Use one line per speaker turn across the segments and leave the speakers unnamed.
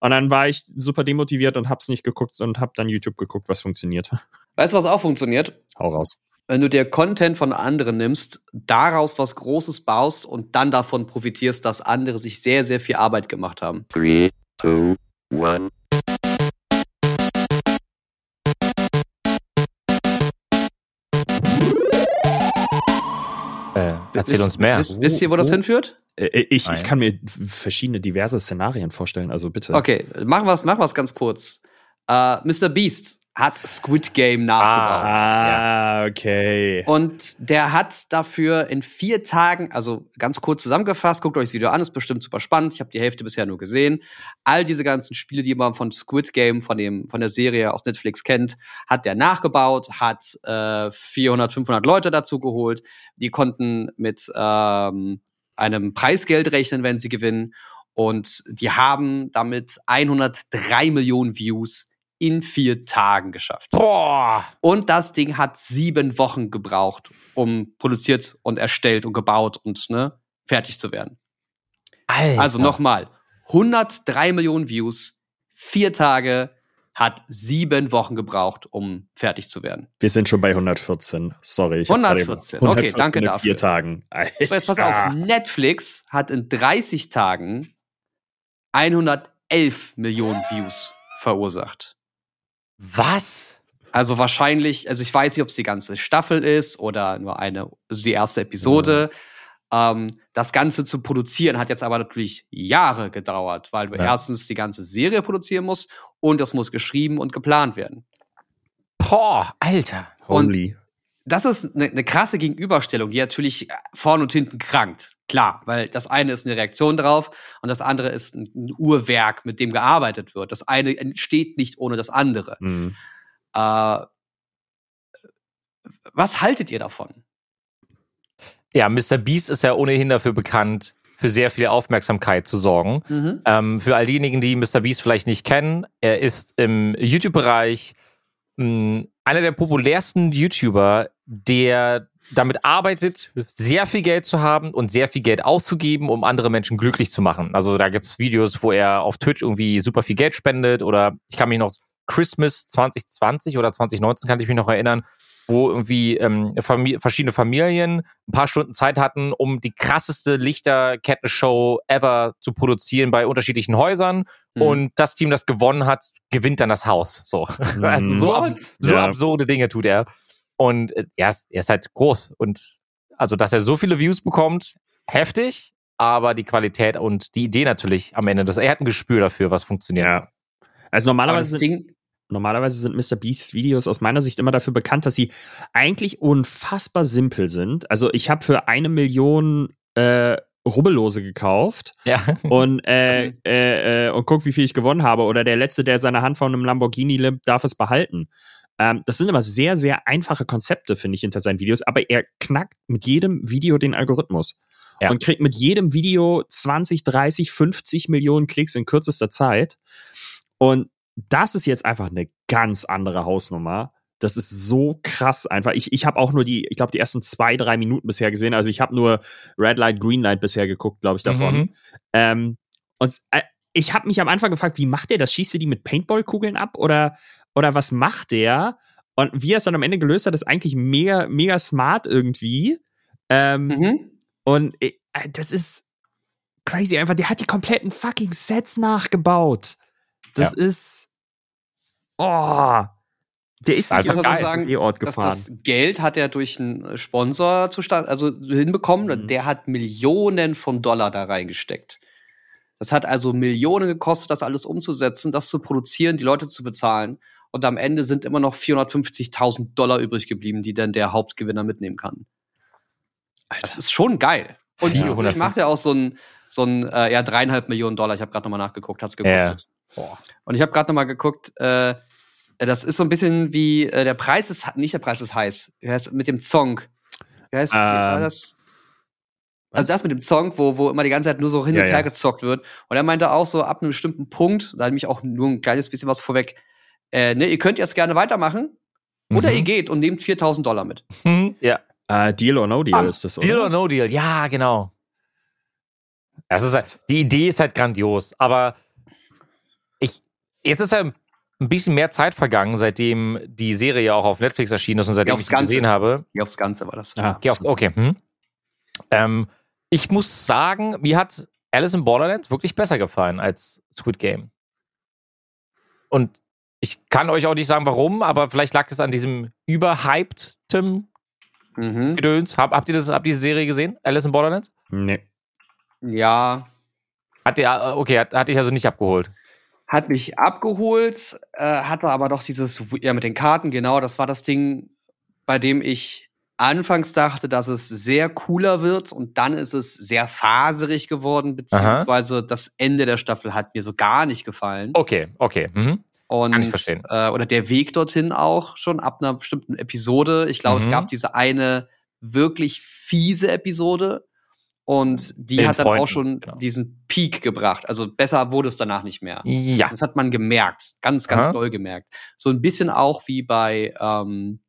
Und dann war ich super demotiviert und hab's nicht geguckt und hab dann YouTube geguckt, was funktioniert.
Weißt du, was auch funktioniert?
Hau raus.
Wenn du dir Content von anderen nimmst, daraus was Großes baust und dann davon profitierst, dass andere sich sehr, sehr viel Arbeit gemacht haben.
Three, two, one.
Erzähl uns mehr.
Wisst, wisst ihr, wo das
Oh.
hinführt?
Äh, Ich,
Nein.
ich kann mir verschiedene diverse Szenarien vorstellen, also bitte.
Okay, machen wir es machen wir's ganz kurz. Äh, Mr. Beast hat Squid Game nachgebaut.
Ah, okay.
Und der hat dafür in vier Tagen, also ganz kurz zusammengefasst, guckt euch das Video an, ist bestimmt super spannend. Ich habe die Hälfte bisher nur gesehen. All diese ganzen Spiele, die man von Squid Game, von, dem, von der Serie aus Netflix kennt, hat der nachgebaut, hat äh, 400, 500 Leute dazu geholt. Die konnten mit ähm, einem Preisgeld rechnen, wenn sie gewinnen. Und die haben damit 103 Millionen Views in vier Tagen geschafft.
Boah!
Und das Ding hat sieben Wochen gebraucht, um produziert und erstellt und gebaut und ne, fertig zu werden.
Alter.
Also nochmal, 103 Millionen Views, vier Tage, hat sieben Wochen gebraucht, um fertig zu werden.
Wir sind schon bei 114. Sorry. ich hab gerade
114.
eben-
Okay, danke
in
dafür.
vier Tagen.
So, jetzt pass
Alter.
auf, Netflix hat in 30 Tagen 111 Millionen Views verursacht.
Was?
Also wahrscheinlich, also ich weiß nicht, ob es die ganze Staffel ist oder nur eine, also die erste Episode. Ähm, das Ganze zu produzieren hat jetzt aber natürlich Jahre gedauert, weil du
Ja.
erstens die ganze Serie produzieren musst und das muss geschrieben und geplant werden.
Boah, Alter.
Holy.
Das ist eine ne krasse Gegenüberstellung, die natürlich vorn und hinten krankt. Klar, weil das eine ist eine Reaktion drauf und das andere ist ein, Uhrwerk, mit dem gearbeitet wird. Das eine entsteht nicht ohne das andere.
Hm.
Äh, was haltet ihr davon?
Ja, Mr. Beast ist ja ohnehin dafür bekannt, für sehr viel Aufmerksamkeit zu sorgen. Ähm, für all diejenigen, die Mr. Beast vielleicht nicht kennen, er ist im YouTube-Bereich mh, einer der populärsten YouTuber, der damit arbeitet, sehr viel Geld zu haben und sehr viel Geld auszugeben, um andere Menschen glücklich zu machen. Also da gibt es Videos, wo er auf Twitch irgendwie super viel Geld spendet oder ich kann mich noch Christmas 2020 oder 2019 kann ich mich noch erinnern, wo irgendwie ähm, Famili verschiedene Familien ein paar Stunden Zeit hatten, um die krasseste Lichterkettenshow ever zu produzieren bei unterschiedlichen Häusern.
Mhm.
Und das Team, das gewonnen hat, gewinnt dann das Haus. So, also so,
What?
abs so
Ja.
absurde Dinge tut er. Und äh, er, ist, er ist halt groß. Und also, dass er so viele Views bekommt, heftig. Aber die Qualität und die Idee natürlich am Ende, dass er hat ein Gespür dafür, was funktioniert.
Ja. Also normalerweise
das
sind,
Ding,
normalerweise sind Mr. Beast Videos aus meiner Sicht immer dafür bekannt, dass sie eigentlich unfassbar simpel sind. Also ich habe für eine Million äh, Rubbellose gekauft
Ja.
und, äh, äh, äh, und guck, wie viel ich gewonnen habe. Oder der Letzte, der seine Hand von einem Lamborghini nimmt, darf es behalten. Ähm, das sind immer sehr, sehr einfache Konzepte, finde ich, hinter seinen Videos. Aber er knackt mit jedem Video den Algorithmus.
Ja.
Und kriegt mit jedem Video 20, 30, 50 Millionen Klicks in kürzester Zeit. Und das ist jetzt einfach eine ganz andere Hausnummer. Das ist so krass einfach. Ich, ich habe auch nur die, ich glaube, die ersten zwei, drei Minuten bisher gesehen. Also ich habe nur Red Light, Green Light bisher geguckt, glaube ich, davon.
Mhm.
Ähm, und äh, ich habe mich am Anfang gefragt, wie macht der das? Schießt er die mit Paintball-Kugeln ab oder, oder was macht der? Und wie er es dann am Ende gelöst hat, ist eigentlich mega, mega smart irgendwie. Ähm,
mhm.
Und äh, das ist crazy einfach. Der hat die kompletten fucking Sets nachgebaut. Das ist. Oh. Der ist nicht
Einfach
einfach
geil.
so sagen,
das,
gefahren.
das Geld hat er durch einen Sponsor zustand, also hinbekommen.
Mhm.
Der hat Millionen von Dollar da reingesteckt. Das hat also Millionen gekostet, das alles umzusetzen, das zu produzieren, die Leute zu bezahlen. Und am Ende sind immer noch 450.000 Dollar übrig geblieben, die dann der Hauptgewinner mitnehmen kann. Das ist schon geil. Und
Ja.
ich ja auch so ein, so ein äh, ja, dreieinhalb Millionen Dollar. Ich habe gerade nochmal nachgeguckt, hat's gekostet. Und ich habe gerade nochmal geguckt, äh, das ist so ein bisschen wie äh, der Preis ist nicht der Preis ist heiß. Wie heißt mit dem Song? Wie heißt wie war
Ähm,
das? Also das mit dem Song, wo, wo immer die ganze Zeit nur so hin
Ja,
und her
ja.
gezockt wird. Und er meinte auch so ab einem bestimmten Punkt, da hat mich auch nur ein kleines bisschen was vorweg, äh, ne, ihr könnt jetzt gerne weitermachen oder
Mhm.
ihr geht und nehmt 4000 Dollar mit.
Mhm. Ja.
Äh, Deal or No Deal
Bam.
ist das, oder?
Deal or No Deal, ja, genau. Das ist halt, die Idee ist halt grandios, aber ich, jetzt ist ja ein bisschen mehr Zeit vergangen, seitdem die Serie auch auf Netflix erschienen ist und seitdem
Ja,
ich sie gesehen habe.
Hier aufs Ganze war das.
Ja.
Okay, auf, okay. Hm. Ähm, ich muss sagen, mir hat Alice in Borderlands wirklich besser gefallen als Squid Game. Und ich kann euch auch nicht sagen, warum, aber vielleicht lag es an diesem überhyped-Tim
Mhm.
Gedöns. Hab, habt ihr das, habt ihr die Serie gesehen? Alice in Borderlands?
Nee.
Ja,
Hat der, okay, hat, hat dich also nicht abgeholt.
hat mich abgeholt, äh, hatte aber doch dieses, ja, mit den Karten, genau, das war das Ding, bei dem ich anfangs dachte, dass es sehr cooler wird und dann ist es sehr faserig geworden, beziehungsweise das Ende der Staffel hat mir so gar nicht gefallen.
Okay, okay. Mhm.
Und,
Kann ich verstehen.
Äh, oder der Weg dorthin auch schon ab einer bestimmten Episode. Ich glaube, es
Mhm.
gab diese eine wirklich fiese Episode und die
Den
hat dann
Freunden,
auch schon
genau.
diesen Peak gebracht. Also besser wurde es danach nicht mehr.
Ja.
Das hat man gemerkt, ganz, ganz
Aha.
doll gemerkt. So ein bisschen auch wie bei ähm,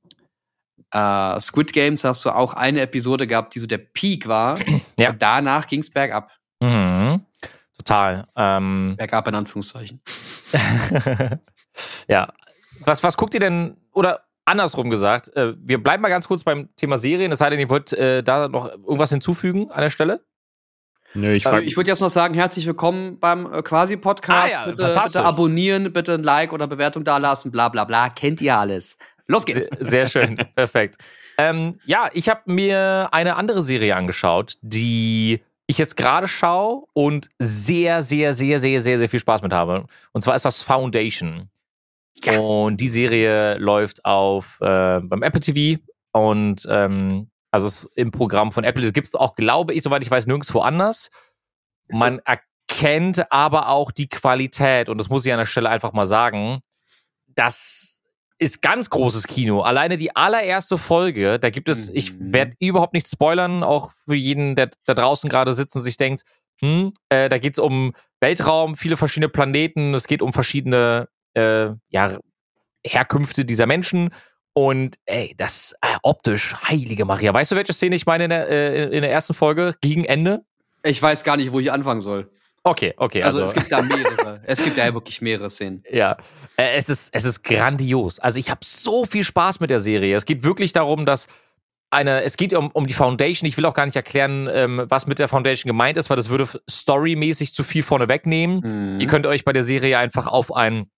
äh, Squid Games hast du auch eine Episode gehabt, die so der Peak war.
Ja.
Und danach ging es bergab.
Mhm. Total. Ähm,
Bergab in Anführungszeichen.
ja. Was, was guckt ihr denn, oder andersrum gesagt, äh, wir bleiben mal ganz kurz beim Thema Serien, es sei denn, ihr wollt äh, da noch irgendwas hinzufügen an der Stelle?
Nö, ich
Also ich würde jetzt noch sagen, herzlich willkommen beim äh, Quasi-Podcast.
Ah ja,
bitte, bitte abonnieren, bitte ein Like oder Bewertung dalassen, bla bla bla. Kennt ihr alles. Los geht's.
Sehr, sehr schön, perfekt. Ähm, ja, ich habe mir eine andere Serie angeschaut, die ich jetzt gerade schaue und sehr, sehr, sehr, sehr, sehr, sehr viel Spaß mit habe. Und zwar ist das Foundation.
Ja.
Und die Serie läuft auf äh, beim Apple TV und ähm, also ist im Programm von Apple. Das gibt es auch, glaube ich, soweit ich weiß, nirgendwo anders. Man erkennt aber auch die Qualität, und das muss ich an der Stelle einfach mal sagen, das ist ganz großes Kino. Alleine die allererste Folge, da gibt es, ich
Mhm.
werde überhaupt nicht spoilern, auch für jeden, der da draußen gerade sitzt und sich denkt, hm, äh, da geht es um Weltraum, viele verschiedene Planeten, es geht um verschiedene äh, ja, Herkünfte dieser Menschen. Und ey, das äh, optisch, heilige Maria. Weißt du, welche Szene ich meine in der, äh, in der ersten Folge gegen Ende?
Ich weiß gar nicht, wo ich anfangen soll.
Okay, okay.
Also,
Also,
es gibt da mehrere. es gibt ja wirklich mehrere Szenen.
Ja, es ist, es ist grandios. Also ich habe so viel Spaß mit der Serie. Es geht wirklich darum, dass eine, es geht um, um die Foundation. Ich will auch gar nicht erklären, ähm, was mit der Foundation gemeint ist, weil das würde storymäßig zu viel vorne wegnehmen.
Mhm.
Ihr könnt euch bei der Serie einfach auf ein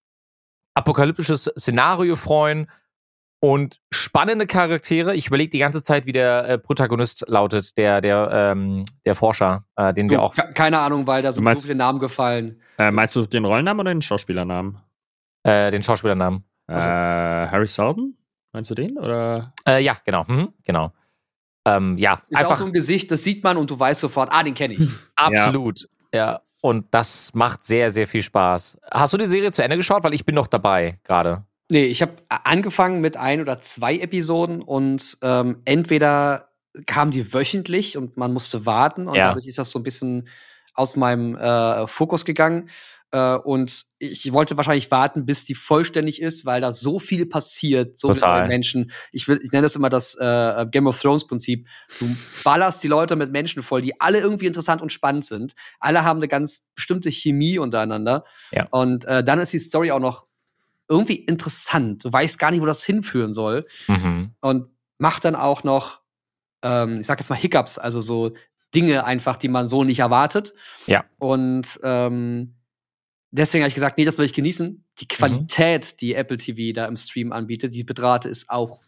apokalyptisches Szenario freuen und spannende Charaktere. Ich überlege die ganze Zeit, wie der äh, Protagonist lautet, der, der, ähm, der Forscher, äh, den wir
Du,
auch.
ke- keine Ahnung, weil da sind
meinst-
so viele Namen gefallen.
äh, meinst du den Rollennamen oder den Schauspielernamen?
Äh, den Schauspielernamen.
Also-
Äh, Harry Seldon? Meinst du den? Oder?
Äh, ja, genau. Mhm, genau. Ähm, ja,
Ist auch
einfach
so ein Gesicht, das sieht man und du weißt sofort, ah, den kenne ich.
absolut. Ja. Und das macht sehr, sehr viel Spaß. Hast du die Serie zu Ende geschaut? Weil ich bin noch dabei gerade.
Nee, ich habe angefangen mit ein oder zwei Episoden und ähm, entweder kamen die wöchentlich und man musste warten und
Ja.
dadurch ist das so ein bisschen aus meinem äh, Fokus gegangen. Äh, und ich wollte wahrscheinlich warten, bis die vollständig ist, weil da so viel passiert, so
Total.
viele Menschen. Ich, will, ich nenne das immer das äh, Game of Thrones Prinzip. Du ballerst die Leute mit Menschen voll, die alle irgendwie interessant und spannend sind. Alle haben eine ganz bestimmte Chemie untereinander.
Ja.
Und äh, dann ist die Story auch noch irgendwie interessant. Du weißt gar nicht, wo das hinführen soll.
Mhm.
Und macht dann auch noch, ähm, ich sag jetzt mal Hiccups, also so Dinge einfach, die man so nicht erwartet.
Ja.
Und ähm, deswegen habe ich gesagt, nee, das will ich genießen. Die
Mhm.
Qualität, die Apple TV da im Stream anbietet, die Bedrate ist auch.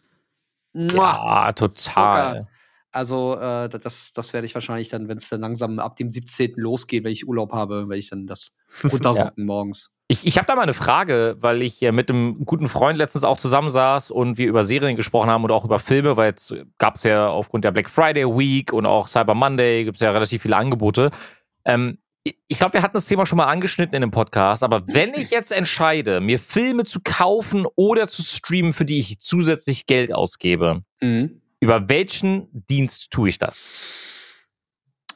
Muah.
Ja, total.
Zucker. Also äh, das, das werde ich wahrscheinlich dann, wenn es dann langsam ab dem 17. losgeht, wenn ich Urlaub habe, werde ich dann das runterrocken morgens.
Ich, ich habe da mal eine Frage, weil ich äh, mit einem guten Freund letztens auch zusammensaß und wir über Serien gesprochen haben und auch über Filme, weil jetzt gab es ja aufgrund der Black Friday Week und auch Cyber Monday gibt es ja relativ viele Angebote. Ähm, ich- ich glaube, wir hatten das Thema schon mal angeschnitten in dem Podcast, aber wenn ich jetzt entscheide, mir Filme zu kaufen oder zu streamen, für die ich zusätzlich Geld ausgebe,
Mhm.
über welchen Dienst tue ich das?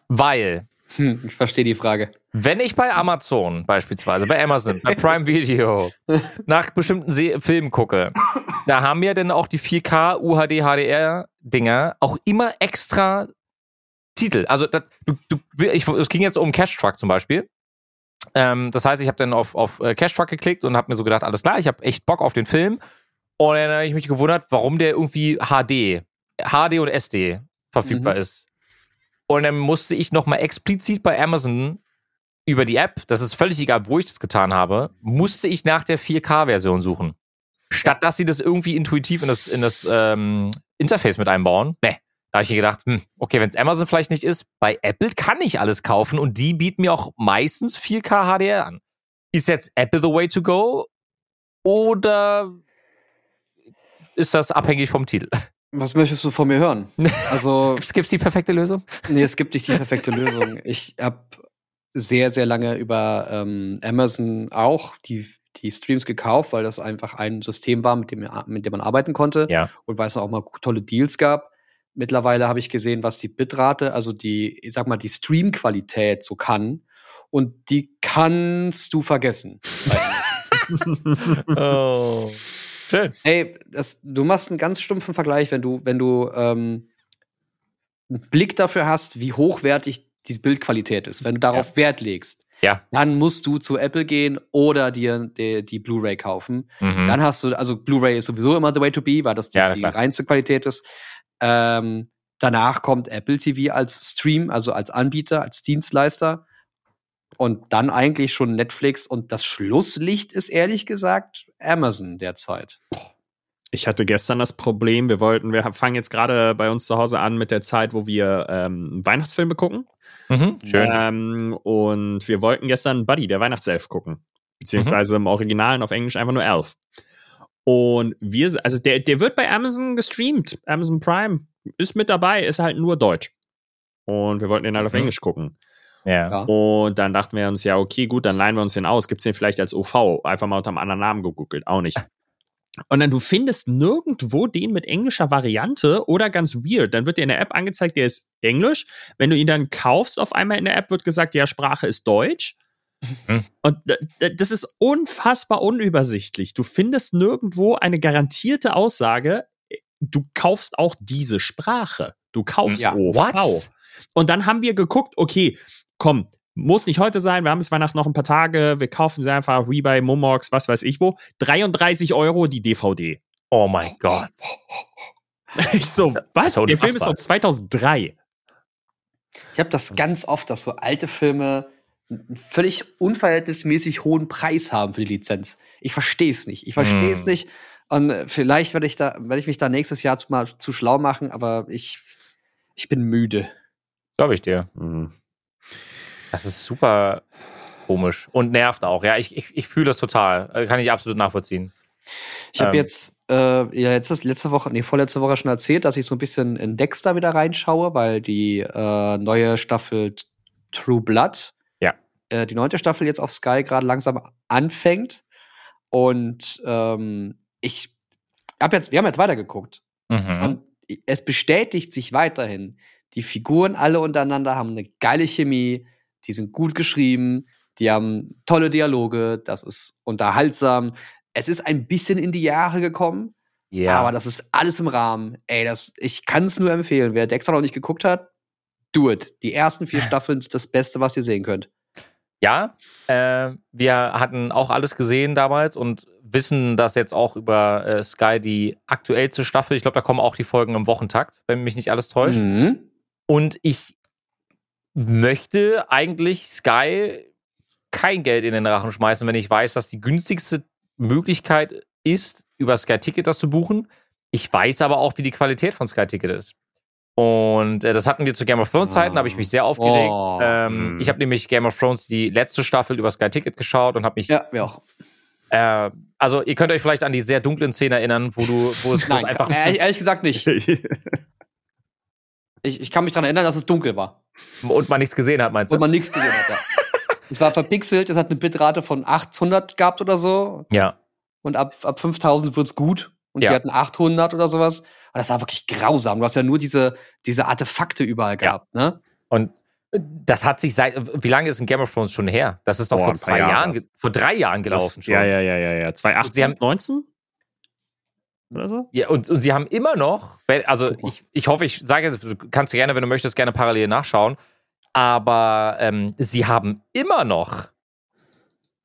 Weil
Hm, ich verstehe die Frage.
wenn ich bei Amazon beispielsweise, bei Amazon, bei Prime Video nach bestimmten Se Filmen gucke, da haben ja dann auch die 4K UHD HDR Dinger auch immer extra Titel. Also das, du, du, ich, es ging jetzt um Cash Truck zum Beispiel. Ähm, das heißt, ich habe dann auf, auf äh, Cash Truck geklickt und habe mir so gedacht, alles klar, ich habe echt Bock auf den Film. Und dann habe ich mich gewundert, warum der irgendwie HD, HD und SD verfügbar
Mhm.
ist. Und dann musste ich nochmal explizit bei Amazon über die App, das ist völlig egal, wo ich das getan habe, musste ich nach der 4K-Version suchen. Statt dass sie das irgendwie intuitiv in das, in das ähm, Interface mit einbauen. Ne. Da habe ich mir gedacht, hm, okay, wenn es Amazon vielleicht nicht ist, bei Apple kann ich alles kaufen und die bieten mir auch meistens 4K HDR an. Ist jetzt Apple the way to go oder ist das abhängig vom Titel?
Was möchtest du von mir hören? Also,
Gibt es die perfekte Lösung?
nee, es gibt nicht die perfekte Lösung. Ich habe sehr, sehr lange über ähm, Amazon auch die, die Streams gekauft, weil das einfach ein System war, mit dem, mit dem man arbeiten konnte
Ja.
und weil es auch mal tolle Deals gab. Mittlerweile habe ich gesehen, was die Bitrate, also die, ich sag mal, die Streamqualität so kann. Und die kannst du vergessen.
Oh. Schön.
Ey, das, du machst einen ganz stumpfen Vergleich, wenn du, wenn du ähm, einen Blick dafür hast, wie hochwertig die Bildqualität ist. Wenn du darauf Wert legst,
Ja.
dann musst du zu Apple gehen oder dir die, die Blu-ray kaufen.
Mhm.
Dann hast du, also Blu-ray ist sowieso immer the way to be, weil das die,
Ja,
die reinste Qualität ist. Ähm, danach kommt Apple TV als Stream, also als Anbieter, als Dienstleister. Und dann eigentlich schon Netflix. Und das Schlusslicht ist ehrlich gesagt Amazon derzeit.
Ich hatte gestern das Problem, wir wollten, wir fangen jetzt gerade bei uns zu Hause an mit der Zeit, wo wir ähm, Weihnachtsfilme gucken.
Mhm. Schön.
Ähm, und wir wollten gestern Buddy, der Weihnachtself, gucken. Beziehungsweise im Originalen auf Englisch einfach nur Elf. Und wir, also der, der wird bei Amazon gestreamt. Amazon Prime ist mit dabei, ist halt nur Deutsch. Und wir wollten den halt auf
Mhm.
Englisch gucken.
Ja.
Ja.
Und dann dachten wir uns, ja, okay, gut, dann leihen wir uns den aus. Gibt's den vielleicht als OV? Einfach mal unter einem anderen Namen gegoogelt. Auch nicht. Und dann du findest nirgendwo den mit englischer Variante oder ganz weird. Dann wird dir in der App angezeigt, der ist Englisch. Wenn du ihn dann kaufst, auf einmal in der App wird gesagt, ja, Sprache ist Deutsch.
Mhm.
Und das ist unfassbar unübersichtlich. Du findest nirgendwo eine garantierte Aussage, du kaufst auch diese Sprache. Du kaufst
Ja,
OV.
what?
Und dann haben wir geguckt, okay, komm, muss nicht heute sein, wir haben bis Weihnachten noch ein paar Tage, wir kaufen sie einfach, Rebuy, Momox, was weiß ich wo. 33 Euro die DVD.
Oh mein Gott.
Ich so, was? Der Film ist
unfassbar.
von 2003.
Ich habe das ganz oft, dass so alte Filme einen völlig unverhältnismäßig hohen Preis haben für die Lizenz. Ich verstehe es nicht. Ich verstehe es
Hm.
nicht. Und äh, vielleicht werde ich da, werde ich mich da nächstes Jahr zu, mal zu schlau machen, aber ich, ich bin müde.
Glaube ich dir.
Mhm.
Das ist super komisch und nervt auch. Ja, ich, ich, ich fühle das total. Äh, Kann ich absolut nachvollziehen.
Ich habe
Ähm.
jetzt äh, ja letztes, letzte Woche, nee, vorletzte Woche schon erzählt, dass ich so ein bisschen in Dexter wieder reinschaue, weil die äh, neue Staffel True Blood,
Ja.
äh, die neunte Staffel jetzt auf Sky gerade langsam anfängt. Und ähm, ich hab jetzt, wir haben jetzt weitergeguckt.
Mhm.
Und es bestätigt sich weiterhin. Die Figuren alle untereinander haben eine geile Chemie, die sind gut geschrieben, die haben tolle Dialoge, das ist unterhaltsam. Es ist ein bisschen in die Jahre gekommen,
Ja.
aber das ist alles im Rahmen. Ey, das, ich kann es nur empfehlen. Wer Dexter noch nicht geguckt hat, do it. Die ersten vier Staffeln ist das Beste, was ihr sehen könnt.
Ja, äh, wir hatten auch alles gesehen damals und wissen, dass jetzt auch über äh, Sky die aktuellste Staffel, ich glaube, da kommen auch die Folgen im Wochentakt, wenn mich nicht alles täuscht.
Mhm.
Und ich möchte eigentlich Sky kein Geld in den Rachen schmeißen, wenn ich weiß, dass die günstigste Möglichkeit ist, über Sky Ticket das zu buchen. Ich weiß aber auch, wie die Qualität von Sky Ticket ist. Und äh, das hatten wir zu Game of Thrones Zeiten, da habe ich mich sehr aufgeregt.
Oh.
ähm,
Mm.
ich habe nämlich Game of Thrones die letzte Staffel über Sky Ticket geschaut und habe mich.
Ja, wir auch.
Äh, also ihr könnt euch vielleicht an die sehr dunklen Szenen erinnern, wo du, wo es,
Nein,
einfach
ehrlich, ehrlich gesagt nicht. Ich, ich kann mich daran erinnern, dass es dunkel war.
und man nichts gesehen hat, meinst
Und
du?
man nichts gesehen hat. Ja. Es war verpixelt, es hat eine Bitrate von 800 gehabt oder so.
Ja.
Und ab, ab 5000 wird's gut. Und
Ja.
die hatten 800 oder sowas. Und das war wirklich grausam. Du hast ja nur diese, diese Artefakte überall gehabt, ne?
Und das hat sich seit. Wie lange ist ein Game of Thrones schon her? Das ist doch
Boah,
vor zwei
Jahre.
Jahren, vor drei Jahren gelaufen
Das,
schon.
ja, ja, ja, ja, ja. 2018,
Sie haben-
19? Oder so?
Ja, und, und sie haben immer noch, also ich, ich hoffe, ich sage jetzt, du kannst gerne, wenn du möchtest, gerne parallel nachschauen, aber ähm, sie haben immer noch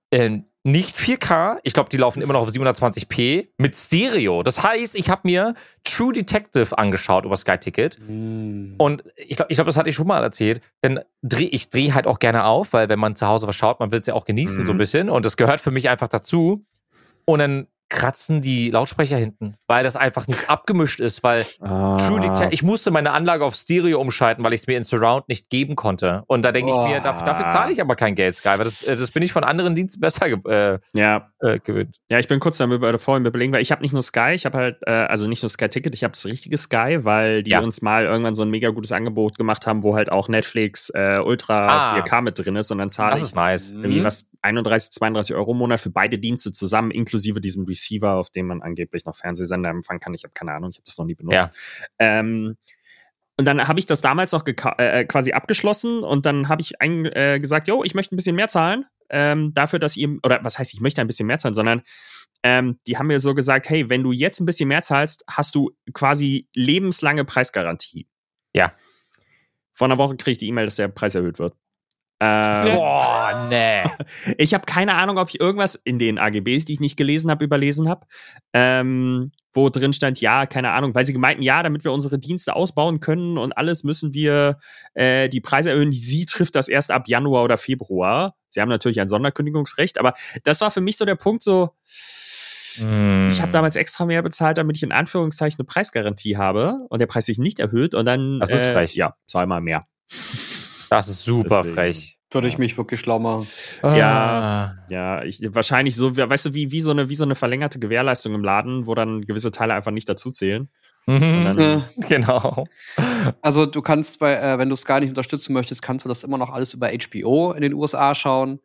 äh, nicht 4K, ich glaube, die laufen immer noch auf 720p mit Stereo. Das heißt, ich habe mir True Detective angeschaut über Sky Ticket.
Mm.
Und ich glaube, ich glaub, das hatte ich schon mal erzählt. Denn dreh, ich drehe halt auch gerne auf, weil wenn man zu Hause was schaut, man will es ja auch genießen
Mhm.
so ein bisschen. Und das gehört für mich einfach dazu. Und dann kratzen die Lautsprecher hinten, weil das einfach nicht abgemischt ist, weil
Ah.
True Detective, ich musste meine Anlage auf Stereo umschalten, weil ich es mir in Surround nicht geben konnte. Und da denke ich mir, dafür, dafür zahle ich aber kein Geld, Sky, weil das, äh, das bin ich von anderen Diensten besser äh,
Ja,
äh, gewöhnt.
Ja, ich bin kurz damit über vorhin überlegen, weil ich habe nicht nur Sky, ich habe halt, äh, also nicht nur Sky Ticket, ich habe das richtige Sky, weil die
Ja.
uns mal irgendwann so ein mega gutes Angebot gemacht haben, wo halt auch Netflix äh, Ultra
Ah.
4K mit drin ist und dann zahle ich
nice.
irgendwie
Mhm.
was 31, 32 Euro im Monat für beide Dienste zusammen, inklusive diesem Receiver, auf dem man angeblich noch Fernsehsender empfangen kann. Ich habe keine Ahnung, ich habe das noch nie benutzt. Ähm, und dann habe ich das damals noch geka- äh, quasi abgeschlossen und dann habe ich ein, äh, gesagt, jo, ich möchte ein bisschen mehr zahlen ähm, dafür, dass ihr, oder was heißt, ich möchte ein bisschen mehr zahlen, sondern ähm, die haben mir so gesagt, hey, wenn du jetzt ein bisschen mehr zahlst, hast du quasi lebenslange Preisgarantie.
Ja.
Vor einer Woche kriege ich die E-Mail, dass der Preis erhöht wird. Ähm,
Boah, nee.
ich habe keine Ahnung, ob ich irgendwas in den AGBs, die ich nicht gelesen habe, überlesen habe, ähm, wo drin stand, ja, keine Ahnung, weil sie gemeinten, ja, damit wir unsere Dienste ausbauen können und alles müssen wir äh, die Preise erhöhen. Sie trifft das erst ab Januar oder Februar. Sie haben natürlich ein Sonderkündigungsrecht, aber das war für mich so der Punkt, so,
Hm.
ich habe damals extra mehr bezahlt, damit ich in Anführungszeichen eine Preisgarantie habe und der Preis sich nicht erhöht und dann,
Das ist
äh,
frech.
ja, zahl mal mehr.
Das ist super
Deswegen.
frech.
Würde ich mich wirklich schlau machen.
Ja.
Ah.
Ja, ich, wahrscheinlich so, weißt du, wie, wie, so eine, wie so eine verlängerte Gewährleistung im Laden, wo dann gewisse Teile einfach nicht dazu zählen.
Mhm.
dann-
Genau.
Also du kannst bei, äh, wenn du Sky nicht unterstützen möchtest, kannst du das immer noch alles über HBO in den USA schauen.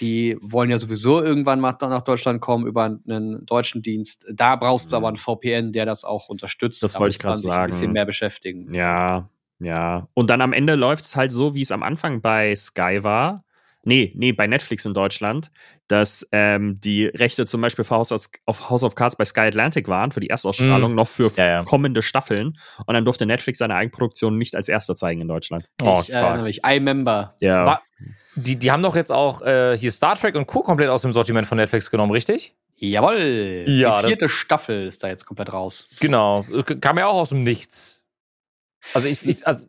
Die wollen ja sowieso irgendwann mal nach Deutschland kommen über einen deutschen Dienst. Da brauchst du aber einen VPN, der das auch unterstützt.
Das
Da
wollte ich grad
sich Ein
sagen.
bisschen mehr beschäftigen.
Ja, ja. Und dann am Ende läuft es halt so, wie es am Anfang bei Sky war. Nee, nee, bei Netflix in Deutschland, dass ähm, die Rechte zum Beispiel für House of, auf House of Cards bei Sky Atlantic waren, für die Erstausstrahlung, noch für
Mm. Ja, ja.
kommende Staffeln. Und dann durfte Netflix seine Eigenproduktion nicht als erster zeigen in Deutschland.
Oh,
ich erinnere
fuck.
mich. iMember.
Ja.
Wa- Die, die haben doch jetzt auch äh, hier Star Trek und Co. komplett aus dem Sortiment von Netflix genommen, richtig?
Jawoll.
Ja,
Die vierte Staffel ist da jetzt komplett raus.
Genau. Kam ja auch aus dem Nichts. Also ich, ich also,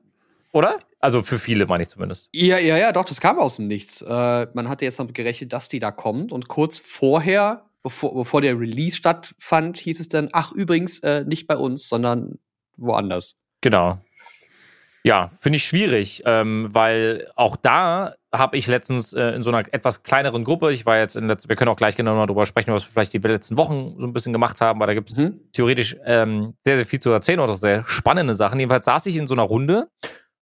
oder? Also für viele meine ich zumindest.
Ja, ja, ja, doch, das kam aus dem Nichts. Äh, man hatte jetzt damit gerechnet, dass die da kommt. Und kurz vorher, bevor, bevor der Release stattfand, hieß es dann, ach, übrigens, äh, nicht bei uns, sondern woanders.
Genau. Ja, finde ich schwierig, ähm, weil auch da habe ich letztens äh, in so einer etwas kleineren Gruppe, ich war jetzt in letz wir können auch gleich genau mal drüber sprechen, was wir vielleicht die letzten Wochen so ein bisschen gemacht haben, weil da gibt es
Mhm.
theoretisch ähm, sehr, sehr viel zu erzählen und auch sehr spannende Sachen. Jedenfalls saß ich in so einer Runde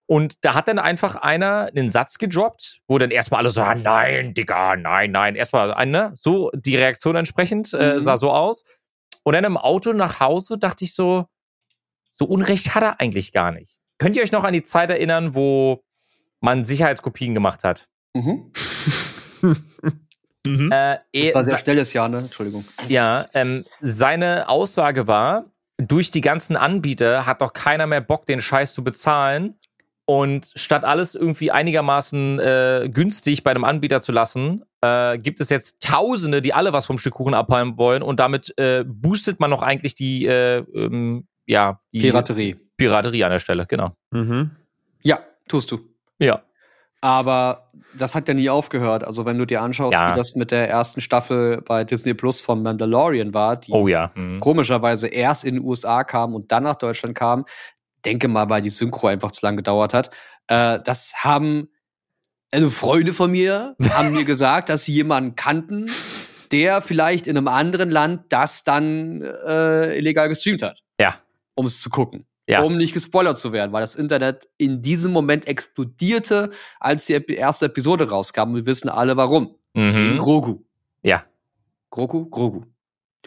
und da hat dann einfach einer einen Satz gedroppt, wo dann erstmal alle so, ah, nein, Digga, nein, nein. Erstmal ein, ne? So die Reaktion entsprechend äh,
Mhm.
sah so aus. Und dann im Auto nach Hause dachte ich so, so Unrecht hat er eigentlich gar nicht. Könnt ihr euch noch an die Zeit erinnern, wo man Sicherheitskopien gemacht hat?
Mhm.
Mhm.
Äh,
Das
er-
war sehr
se-
schnelles Jahr, ne? Entschuldigung.
Ja, ähm, seine Aussage war, durch die ganzen Anbieter hat doch keiner mehr Bock, den Scheiß zu bezahlen. Und statt alles irgendwie einigermaßen äh, günstig bei einem Anbieter zu lassen, äh, gibt es jetzt Tausende, die alle was vom Stück Kuchen abhalten wollen. Und damit äh, boostet man noch eigentlich die, äh, ähm, ja, die
Piraterie.
Piraterie an der Stelle, genau.
Mhm.
Ja, tust du.
Ja.
Aber das hat ja nie aufgehört. Also, wenn du dir anschaust,
Ja.
wie das mit der ersten Staffel bei Disney Plus von Mandalorian war, die
Oh ja. Mhm.
komischerweise erst in den USA kam und dann nach Deutschland kam, denke mal, weil die Synchro einfach zu lang gedauert hat. Äh, das haben, also Freunde von mir haben mir gesagt, dass sie jemanden kannten, der vielleicht in einem anderen Land das dann äh, illegal gestreamt hat,
Ja.
um es zu gucken.
Ja.
Um nicht gespoilert zu werden, weil das Internet in diesem Moment explodierte, als die erste Episode rauskam. Und wir wissen alle warum.
Mhm.
Grogu.
Ja.
Grogu? Grogu.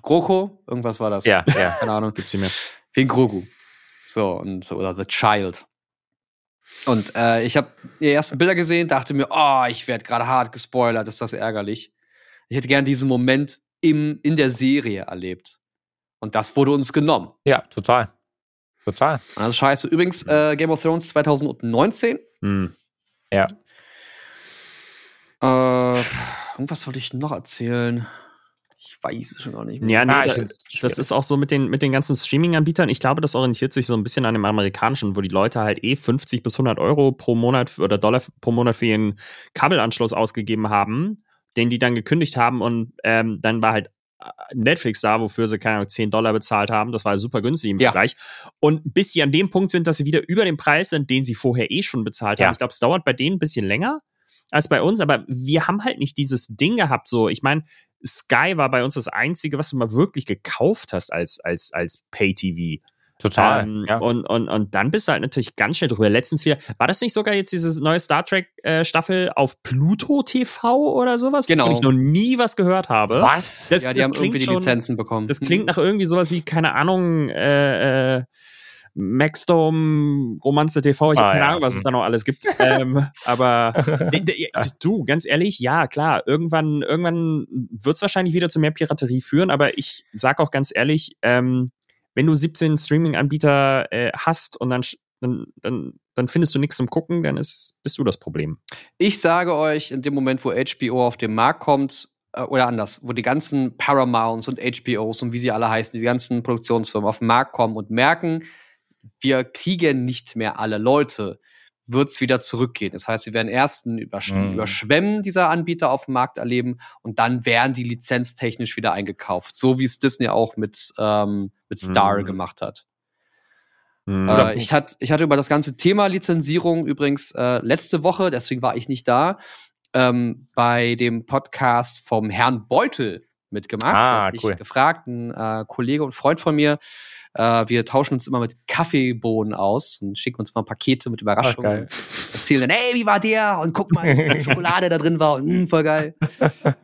Groko? Irgendwas war das.
Ja, ja.
Keine Ahnung.
Gibt's sie mehr.
Wegen Grogu. So, und oder The Child. Und äh, ich habe die ersten Bilder gesehen, dachte mir, oh, ich werde gerade hart gespoilert, ist das ärgerlich. Ich hätte gern diesen Moment im, in der Serie erlebt. Und das wurde uns genommen.
Ja, total. Total.
Ist scheiße. Übrigens, äh, Game of Thrones 2019.
Hm.
Ja.
Äh, irgendwas wollte ich noch erzählen. Ich weiß es schon gar nicht mehr.
Ja, nee,
Ah, ich
da, das ist auch so mit den, mit den ganzen Streaming-Anbietern. Ich glaube, das orientiert sich so ein bisschen an dem amerikanischen, wo die Leute halt eh 50 bis 100 Euro pro Monat oder Dollar pro Monat für ihren Kabelanschluss ausgegeben haben, den die dann gekündigt haben und ähm, dann war halt Netflix da, wofür sie, keine Ahnung, 10 Dollar bezahlt haben. Das war super günstig im
Ja.
Vergleich. Und bis sie an dem Punkt sind, dass sie wieder über dem Preis sind, den sie vorher eh schon bezahlt haben.
Ja.
Ich glaube, es dauert bei denen ein bisschen länger als bei uns, aber wir haben halt nicht dieses Ding gehabt, so, ich meine, Sky war bei uns das Einzige, was du mal wirklich gekauft hast als, als, als Pay-TV.
Total.
Ähm,
ja.
und, und, und dann bist du halt natürlich ganz schnell drüber. Letztens wieder, war das nicht sogar jetzt diese neue Star Trek-Staffel auf Pluto TV oder sowas?
Genau.
Wovon ich noch nie was gehört habe.
Was?
Das,
ja, die haben irgendwie die
schon-
Lizenzen bekommen.
Das klingt nach irgendwie sowas wie, keine Ahnung, äh, äh, Maxdome, Romanze TV, ich habe
Ah,
keine
ja.
Ahnung, was es
Hm.
da noch alles gibt. ähm, aber du, ganz ehrlich, ja, klar, irgendwann, irgendwann wird es wahrscheinlich wieder zu mehr Piraterie führen, aber ich sag auch ganz ehrlich, ähm, wenn du 17 Streaming-Anbieter äh, hast und dann, dann, dann, dann findest du nichts zum Gucken, dann ist, bist du das Problem.
Ich sage euch, in dem Moment, wo HBO auf den Markt kommt, äh, oder anders, wo die ganzen Paramounts und HBOs und wie sie alle heißen, die ganzen Produktionsfirmen auf den Markt kommen und merken, wir kriegen nicht mehr alle Leute, wird's wieder zurückgehen. Das heißt, wir werden erst ein Übersch
Mhm.
Überschwemmen dieser Anbieter auf dem Markt erleben und dann werden die lizenztechnisch wieder eingekauft. So wie es Disney auch mit, ähm, mit Star
Mhm.
gemacht hat.
Hm.
Äh, ich, hat, ich hatte über das ganze Thema Lizenzierung übrigens äh, letzte Woche, deswegen war ich nicht da, ähm, bei dem Podcast vom Herrn Beutel mitgemacht.
Ah, cool.
gefragt, ein äh, Kollege und Freund von mir. Äh, wir tauschen uns immer mit Kaffeebohnen aus und schicken uns mal Pakete mit Überraschungen.
geil.
Erzählen dann, ey, wie war der? Und guck mal, wie viel Schokolade da drin war. Und, mh, voll geil.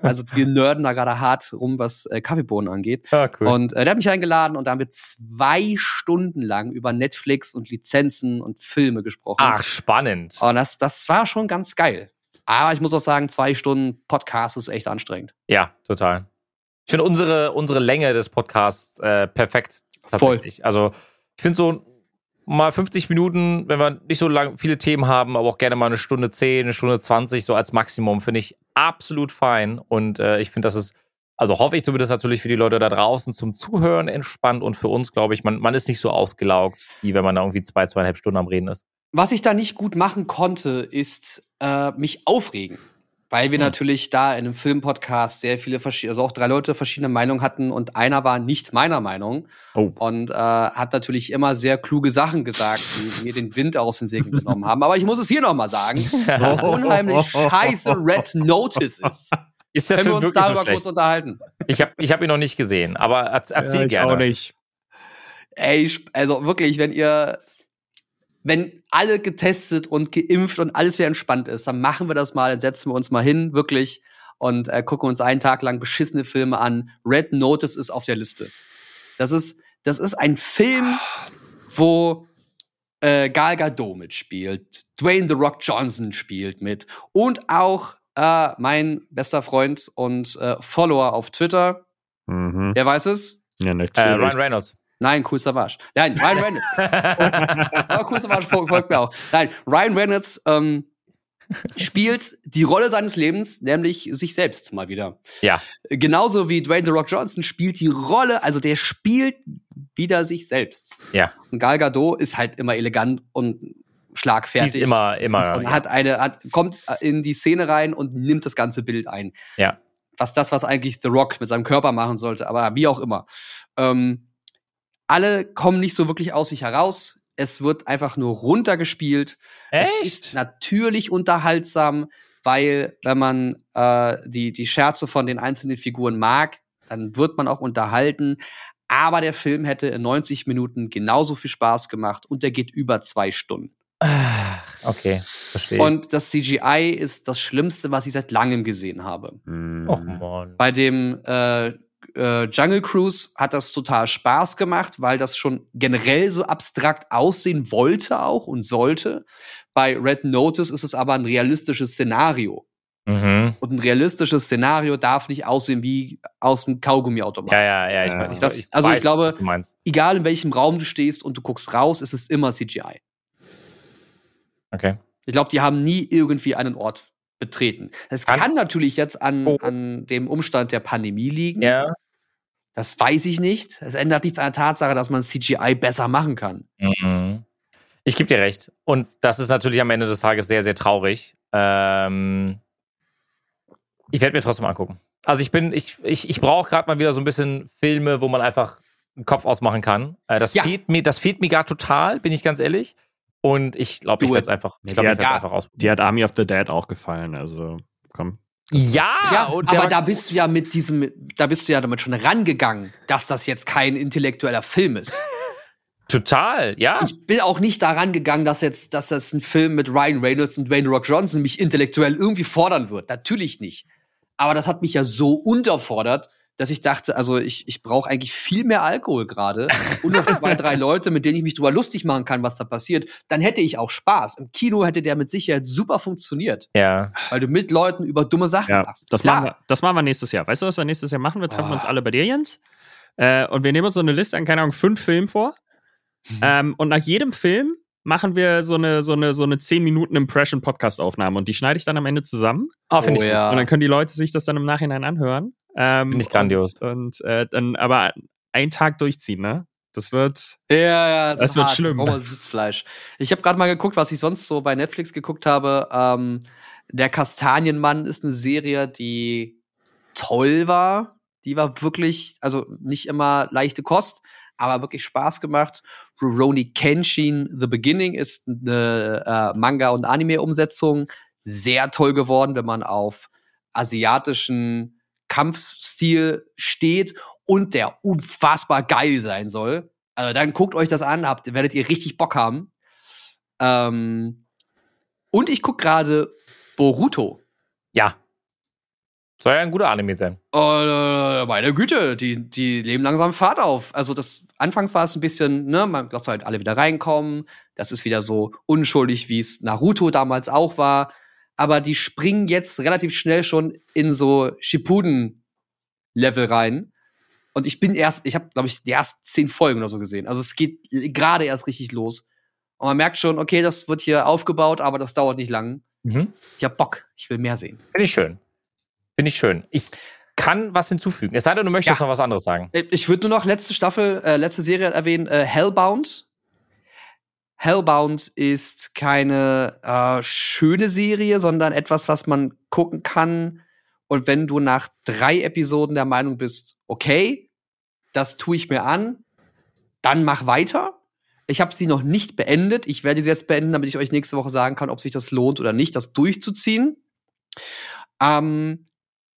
Also wir nerden da gerade hart rum, was äh, Kaffeebohnen angeht.
Ah, cool.
Und äh, der hat mich eingeladen und da haben wir zwei Stunden lang über Netflix und Lizenzen und Filme gesprochen.
Ach, spannend.
Und das, das war schon ganz geil. Aber ich muss auch sagen, zwei Stunden Podcast ist echt anstrengend.
Ja, total. Ich finde unsere, unsere Länge des Podcasts äh, perfekt tatsächlich. Also ich finde so mal 50 Minuten, wenn wir nicht so lang viele Themen haben, aber auch gerne mal eine Stunde 10, eine Stunde 20, so als Maximum, finde ich absolut fein. Und äh, ich finde, das ist, also hoffe ich zumindest natürlich für die Leute da draußen zum Zuhören entspannt und für uns, glaube ich, man, man ist nicht so ausgelaugt, wie wenn man da irgendwie zwei, zweieinhalb Stunden am Reden ist.
Was ich da nicht gut machen konnte, ist äh, mich aufregen. Weil wir
Hm.
natürlich da in einem Filmpodcast sehr viele verschiedene, also auch drei Leute verschiedene Meinungen hatten und einer war nicht meiner Meinung
Oh.
und äh, hat natürlich immer sehr kluge Sachen gesagt, die mir den Wind aus den Segeln genommen haben. Aber ich muss es hier nochmal sagen, unheimlich scheiße Red Notice ist.
Ist der
Können wir
Film
uns
wirklich so
darüber kurz unterhalten?
Ich habe ich hab ihn noch nicht gesehen, aber erz- erzähl
Ja, ich
gerne.
auch nicht.
Ey, also wirklich, wenn ihr, wenn alle getestet und geimpft und alles wieder entspannt ist, dann machen wir das mal, dann setzen wir uns mal hin, wirklich, und äh, gucken uns einen Tag lang beschissene Filme an. Red Notice ist auf der Liste. Das ist, das ist ein Film, wo äh, Gal Gadot mitspielt, Dwayne The Rock Johnson spielt mit und auch äh, mein bester Freund und äh, Follower auf Twitter.
Mhm.
Wer weiß es?
Ja,
Äh,
natürlich.
Ryan Reynolds.
Nein, Cool Savage. Nein, Ryan Reynolds. Aber Cool Savage fol- folgt mir auch. Nein, Ryan Reynolds ähm, spielt die Rolle seines Lebens, nämlich sich selbst mal wieder.
Ja.
Genauso wie Dwayne The Rock Johnson spielt die Rolle, also der spielt wieder sich selbst.
Ja.
Und Gal Gadot ist halt immer elegant und
Die
schlagfertig.
ist immer, immer.
und hat eine, hat, kommt in die Szene rein und nimmt das ganze Bild ein.
Ja.
Was das, was eigentlich The Rock mit seinem Körper machen sollte, aber wie auch immer. Ähm, alle kommen nicht so wirklich aus sich heraus. Es wird einfach nur runtergespielt. Es ist natürlich unterhaltsam, weil wenn man äh, die, die Scherze von den einzelnen Figuren mag, dann wird man auch unterhalten. Aber der Film hätte in 90 Minuten genauso viel Spaß gemacht und der geht über zwei Stunden.
Okay, verstehe. ich.
Und das CGI ist das Schlimmste, was ich seit langem gesehen habe.
Mhm.
Och man.
Bei dem äh, äh, Jungle Cruise hat das total Spaß gemacht, weil das schon generell so abstrakt aussehen wollte auch und sollte. Bei Red Notice ist es aber ein realistisches Szenario.
Mhm.
Und ein realistisches Szenario darf nicht aussehen wie aus dem Kaugummiautomat.
Ja, ja, ja, ich,
Ja.
ich,
Das-
ich
also ich
weiß,
glaube-
was du meinst.
Egal in welchem Raum du stehst und du guckst raus, ist es immer CGI.
Okay.
Ich glaube, die haben nie irgendwie einen Ort betreten. Das
Kann-
kann, natürlich jetzt an,
Oh.
an dem Umstand der Pandemie liegen.
Ja.
Das weiß ich nicht. Es ändert nichts an der Tatsache, dass man CGI besser machen kann.
Mhm. Ich gebe dir recht. Und das ist natürlich am Ende des Tages sehr, sehr traurig. Ähm, ich werde mir trotzdem angucken. Also ich bin, ich, ich, ich brauche gerade mal wieder so ein bisschen Filme, wo man einfach einen Kopf ausmachen kann. Äh, das,
Ja.
fehlt mir, das fehlt mir gerade total, bin ich ganz ehrlich. Und ich glaube, ich werde es einfach, ich ich
die
werde
hat-
einfach aus.
Die hat Army of the Dead auch gefallen, also komm.
Ja,
Ja, aber da bist du ja mit diesem, da bist du ja damit schon rangegangen, dass das jetzt kein intellektueller Film ist.
total, ja.
Ich bin auch nicht daran gegangen, dass jetzt, dass das ein Film mit Ryan Reynolds und Dwayne Rock Johnson mich intellektuell irgendwie fordern wird. Natürlich nicht. Aber das hat mich ja so unterfordert, dass ich dachte, also ich, ich brauche eigentlich viel mehr Alkohol gerade und noch zwei, drei Leute, mit denen ich mich drüber lustig machen kann, was da passiert. Dann hätte ich auch Spaß. Im Kino hätte der mit Sicherheit super funktioniert,
ja.
weil du mit Leuten über dumme Sachen
Ja,
machst.
das
Klar.
machen, wir, das machen wir nächstes Jahr. Weißt du, was wir nächstes Jahr machen? Wir treffen
Ah.
uns alle bei dir, Jens. Äh, und wir nehmen uns so eine Liste an, keine Ahnung, fünf Filmen vor.
Mhm.
Ähm, und nach jedem Film machen wir so eine, so eine, so eine 10 Minuten Impression-Podcast-Aufnahme und die schneide ich dann am Ende zusammen.
Ah, finde
Oh
ich
ja.
Und dann können die Leute sich das dann im Nachhinein anhören. Ähm,
Finde ich grandios.
Und, und äh, dann aber einen Tag durchziehen, ne? Das wird.
Ja, ja,
Das wird
hart.
schlimm.
Oh, Sitzfleisch. Ich habe gerade mal geguckt, was ich sonst so bei Netflix geguckt habe. Ähm, der Kastanienmann ist eine Serie, die toll war. Die war wirklich, also nicht immer leichte Kost, aber wirklich Spaß gemacht. Rurouni Kenshin The Beginning ist eine äh, Manga- und Anime-Umsetzung. Sehr toll geworden, wenn man auf asiatischen Kampfstil steht und der unfassbar geil sein soll. Also dann guckt euch das an, habt, werdet ihr richtig Bock haben. Ähm, und ich guck gerade Boruto.
Ja. Soll ja ein guter Anime sein.
Oh, meine Güte, die, die leben langsam Fahrt auf. Also das anfangs war es ein bisschen, ne, man lässt halt alle wieder reinkommen. Das ist wieder so unschuldig, wie es Naruto damals auch war. Aber die springen jetzt relativ schnell schon in so Shippuden-Level rein. Und ich bin erst, ich habe, glaube ich, die ersten zehn Folgen oder so gesehen. Also es geht gerade erst richtig los. Und man merkt schon, okay, das wird hier aufgebaut, aber das dauert nicht lang.
Mhm.
Ich hab Bock, ich will mehr sehen.
Finde ich schön. Finde ich schön. Ich kann was hinzufügen. Es sei denn, du möchtest
Ja.
noch was anderes sagen.
Ich würde nur noch letzte Staffel, äh, letzte Serie erwähnen, äh, Hellbound. Hellbound ist keine äh, schöne Serie, sondern etwas, was man gucken kann. Und wenn du nach drei Episoden der Meinung bist, okay, das tue ich mir an, dann mach weiter. Ich habe sie noch nicht beendet. Ich werde sie jetzt beenden, damit ich euch nächste Woche sagen kann, ob sich das lohnt oder nicht, das durchzuziehen. Ähm,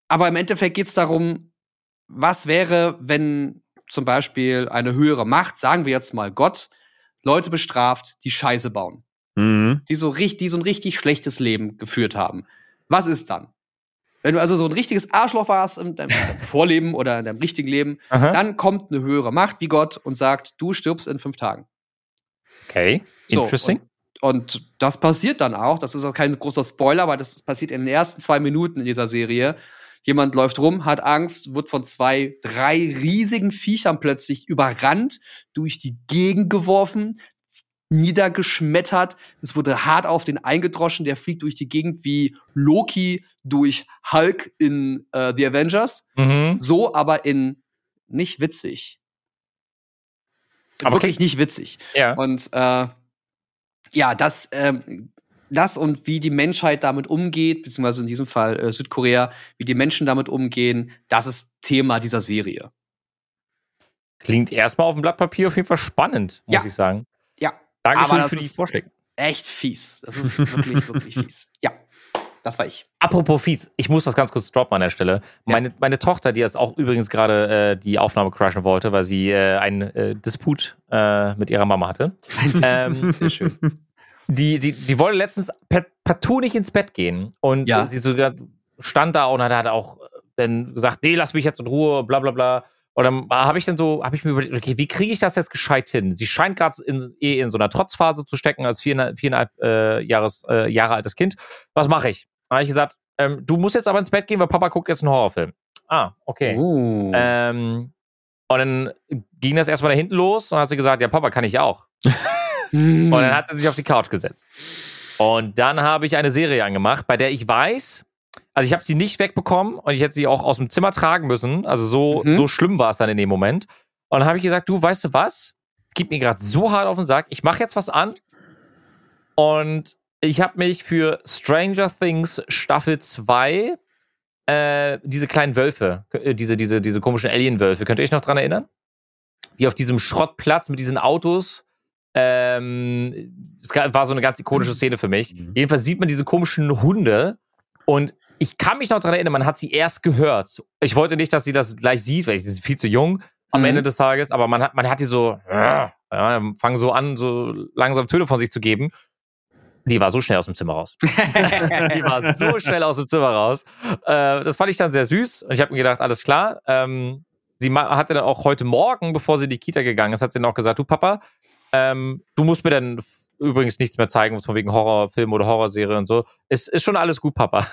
aber im Endeffekt geht es darum, was wäre, wenn zum Beispiel eine höhere Macht, sagen wir jetzt mal Gott, Leute bestraft, die Scheiße bauen,
Mhm.
die so, richtig, die so ein richtig schlechtes Leben geführt haben. Was ist dann? Wenn du also so ein richtiges Arschloch warst in deinem Vorleben oder in deinem richtigen Leben,
Aha.
dann kommt eine höhere Macht wie Gott und sagt, du stirbst in fünf Tagen.
Okay.
So,
Interesting.
Und, und das passiert dann auch. Das ist auch kein großer Spoiler, aber das passiert in den ersten zwei Minuten in dieser Serie. Jemand läuft rum, hat Angst, wird von zwei, drei riesigen Viechern plötzlich überrannt, durch die Gegend geworfen, niedergeschmettert. Es wurde hart auf den eingedroschen. Der fliegt durch die Gegend wie Loki durch Hulk in äh, The Avengers.
Mhm.
So, aber in nicht witzig.
Aber
Wirklich nicht witzig.
Ja.
Und äh, ja, das, ähm, das und wie die Menschheit damit umgeht, beziehungsweise in diesem Fall äh, Südkorea, wie die Menschen damit umgehen, das ist Thema dieser Serie.
Klingt erstmal auf dem Blatt Papier auf jeden Fall spannend, muss
Ja.
ich sagen.
Ja,
Dankeschön für die Vorschläge.
echt fies. Das ist wirklich, wirklich fies. Ja, das war ich.
Apropos fies, ich muss das ganz kurz droppen an der Stelle. Meine, meine Tochter, die jetzt auch übrigens gerade äh, die Aufnahme crashen wollte, weil sie äh, einen äh, Disput äh, mit ihrer Mama hatte. Ähm,
Sehr schön.
die, die, die wollte letztens partout nicht ins Bett gehen. Und
Ja.
sie sogar stand da und hat, auch dann gesagt, nee, lass mich jetzt in Ruhe, bla bla bla. Und dann habe ich dann so, habe ich mir überlegt, okay, wie kriege ich das jetzt gescheit hin? Sie scheint gerade in, eh in so einer Trotzphase zu stecken als viereinhalb, viereinhalb äh, Jahres, äh, Jahre altes Kind. Was mache ich? Dann habe ich gesagt, ähm, du musst jetzt aber ins Bett gehen, weil Papa guckt jetzt einen Horrorfilm. Ah, okay.
Oh.
Ähm, und dann ging das erstmal da hinten los und dann hat sie gesagt, ja, Papa kann ich auch.
Hm.
Und dann hat sie sich auf die Couch gesetzt. Und dann habe ich eine Serie angemacht, bei der ich weiß, also ich habe sie nicht wegbekommen und ich hätte sie auch aus dem Zimmer tragen müssen. Also so,
Mhm.
so schlimm war es dann in dem Moment. Und dann habe ich gesagt, du, weißt du was? Gib mir gerade so hart auf den Sack. Ich mache jetzt was an. Und ich habe mich für Stranger Things Staffel 2 äh, diese kleinen Wölfe, äh, diese, diese, diese komischen Alien-Wölfe, könnt ihr euch noch dran erinnern? Die auf diesem Schrottplatz mit diesen Autos. Ähm, es war so eine ganz ikonische Szene für mich.
Mhm.
Jedenfalls sieht man diese komischen Hunde und ich kann mich noch dran erinnern, man hat sie erst gehört. Ich wollte nicht, dass sie das gleich sieht, weil sie ist viel zu jung am
Mhm.
Ende des Tages, aber man hat, man hat die so, ja, fangen so an, so langsam Töne von sich zu geben. Die war so schnell aus dem Zimmer raus. die war so schnell aus dem Zimmer raus. Äh, das fand ich dann sehr süß und ich habe mir gedacht, alles klar. Ähm, sie hatte dann auch heute Morgen, bevor sie in die Kita gegangen ist, hat sie dann auch gesagt, du Papa, ähm, du musst mir dann übrigens nichts mehr zeigen, von wegen Horrorfilm oder Horrorserie und so. Es ist schon alles gut, Papa.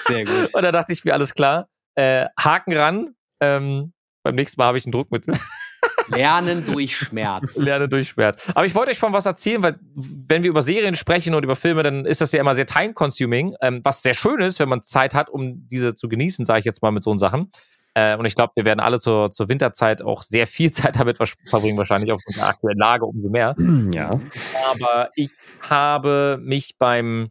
Sehr gut.
Und da dachte ich mir, alles klar. Äh, Haken ran. Ähm, beim nächsten Mal habe ich ein Druckmittel.
Lernen durch Schmerz.
Lerne durch Schmerz. Aber ich wollte euch von was erzählen, weil wenn wir über Serien sprechen und über Filme, dann ist das ja immer sehr time-consuming, ähm, was sehr schön ist, wenn man Zeit hat, um diese zu genießen, sage ich jetzt mal mit so Sachen. Äh, und ich glaube, wir werden alle zur, zur Winterzeit auch sehr viel Zeit damit verbringen, wahrscheinlich aufgrund der aktuellen Lage umso mehr.
Ja.
Aber ich habe mich beim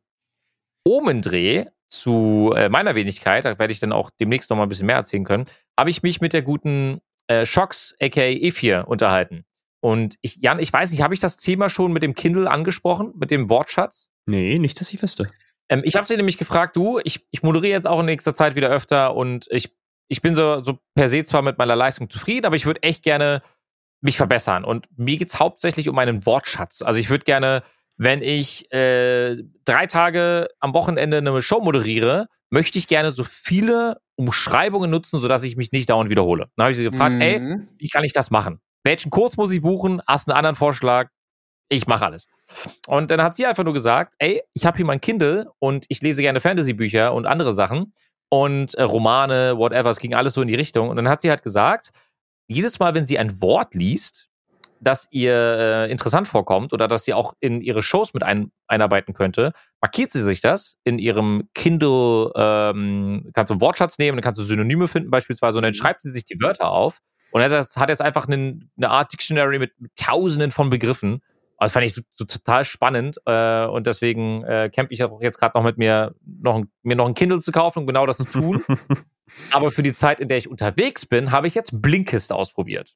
Omendreh zu äh, meiner Wenigkeit, da werde ich dann auch demnächst noch mal ein bisschen mehr erzählen können, habe ich mich mit der guten äh, Shox, aka E4, unterhalten. Und ich, Jan, ich weiß nicht, habe ich das Thema schon mit dem Kindle angesprochen, mit dem Wortschatz?
Nee, nicht, dass ich wüsste.
Ähm, ich habe sie nämlich gefragt, du, ich, ich moderiere jetzt auch in nächster Zeit wieder öfter und ich, ich bin so, so per se zwar mit meiner Leistung zufrieden, aber ich würde echt gerne mich verbessern. Und mir geht's hauptsächlich um meinen Wortschatz. Also ich würde gerne, wenn ich äh, drei Tage am Wochenende eine Show moderiere, möchte ich gerne so viele Umschreibungen nutzen, sodass ich mich nicht dauernd wiederhole. Dann habe ich sie gefragt, ey,
Mhm.
wie kann ich das machen? Welchen Kurs muss ich buchen? Hast du einen anderen Vorschlag? Ich mache alles. Und dann hat sie einfach nur gesagt, ey, ich habe hier mein Kindle und ich lese gerne Fantasy-Bücher und andere Sachen und äh, Romane, whatever, es ging alles so in die Richtung. Und dann hat sie halt gesagt, jedes Mal, wenn sie ein Wort liest, das ihr äh, interessant vorkommt oder das sie auch in ihre Shows mit ein, einarbeiten könnte, markiert sie sich das in ihrem Kindle, ähm, kannst du einen Wortschatz nehmen, dann kannst du Synonyme finden beispielsweise und dann schreibt sie sich die Wörter auf und er hat jetzt einfach einen, eine Art Dictionary mit, mit tausenden von Begriffen. Also das fand ich so, so total spannend äh, und deswegen äh, kämpfe ich auch jetzt gerade noch mit mir, noch ein, mir noch ein Kindle zu kaufen, um genau das zu tun. Aber für die Zeit, in der ich unterwegs bin, habe ich jetzt Blinkist ausprobiert.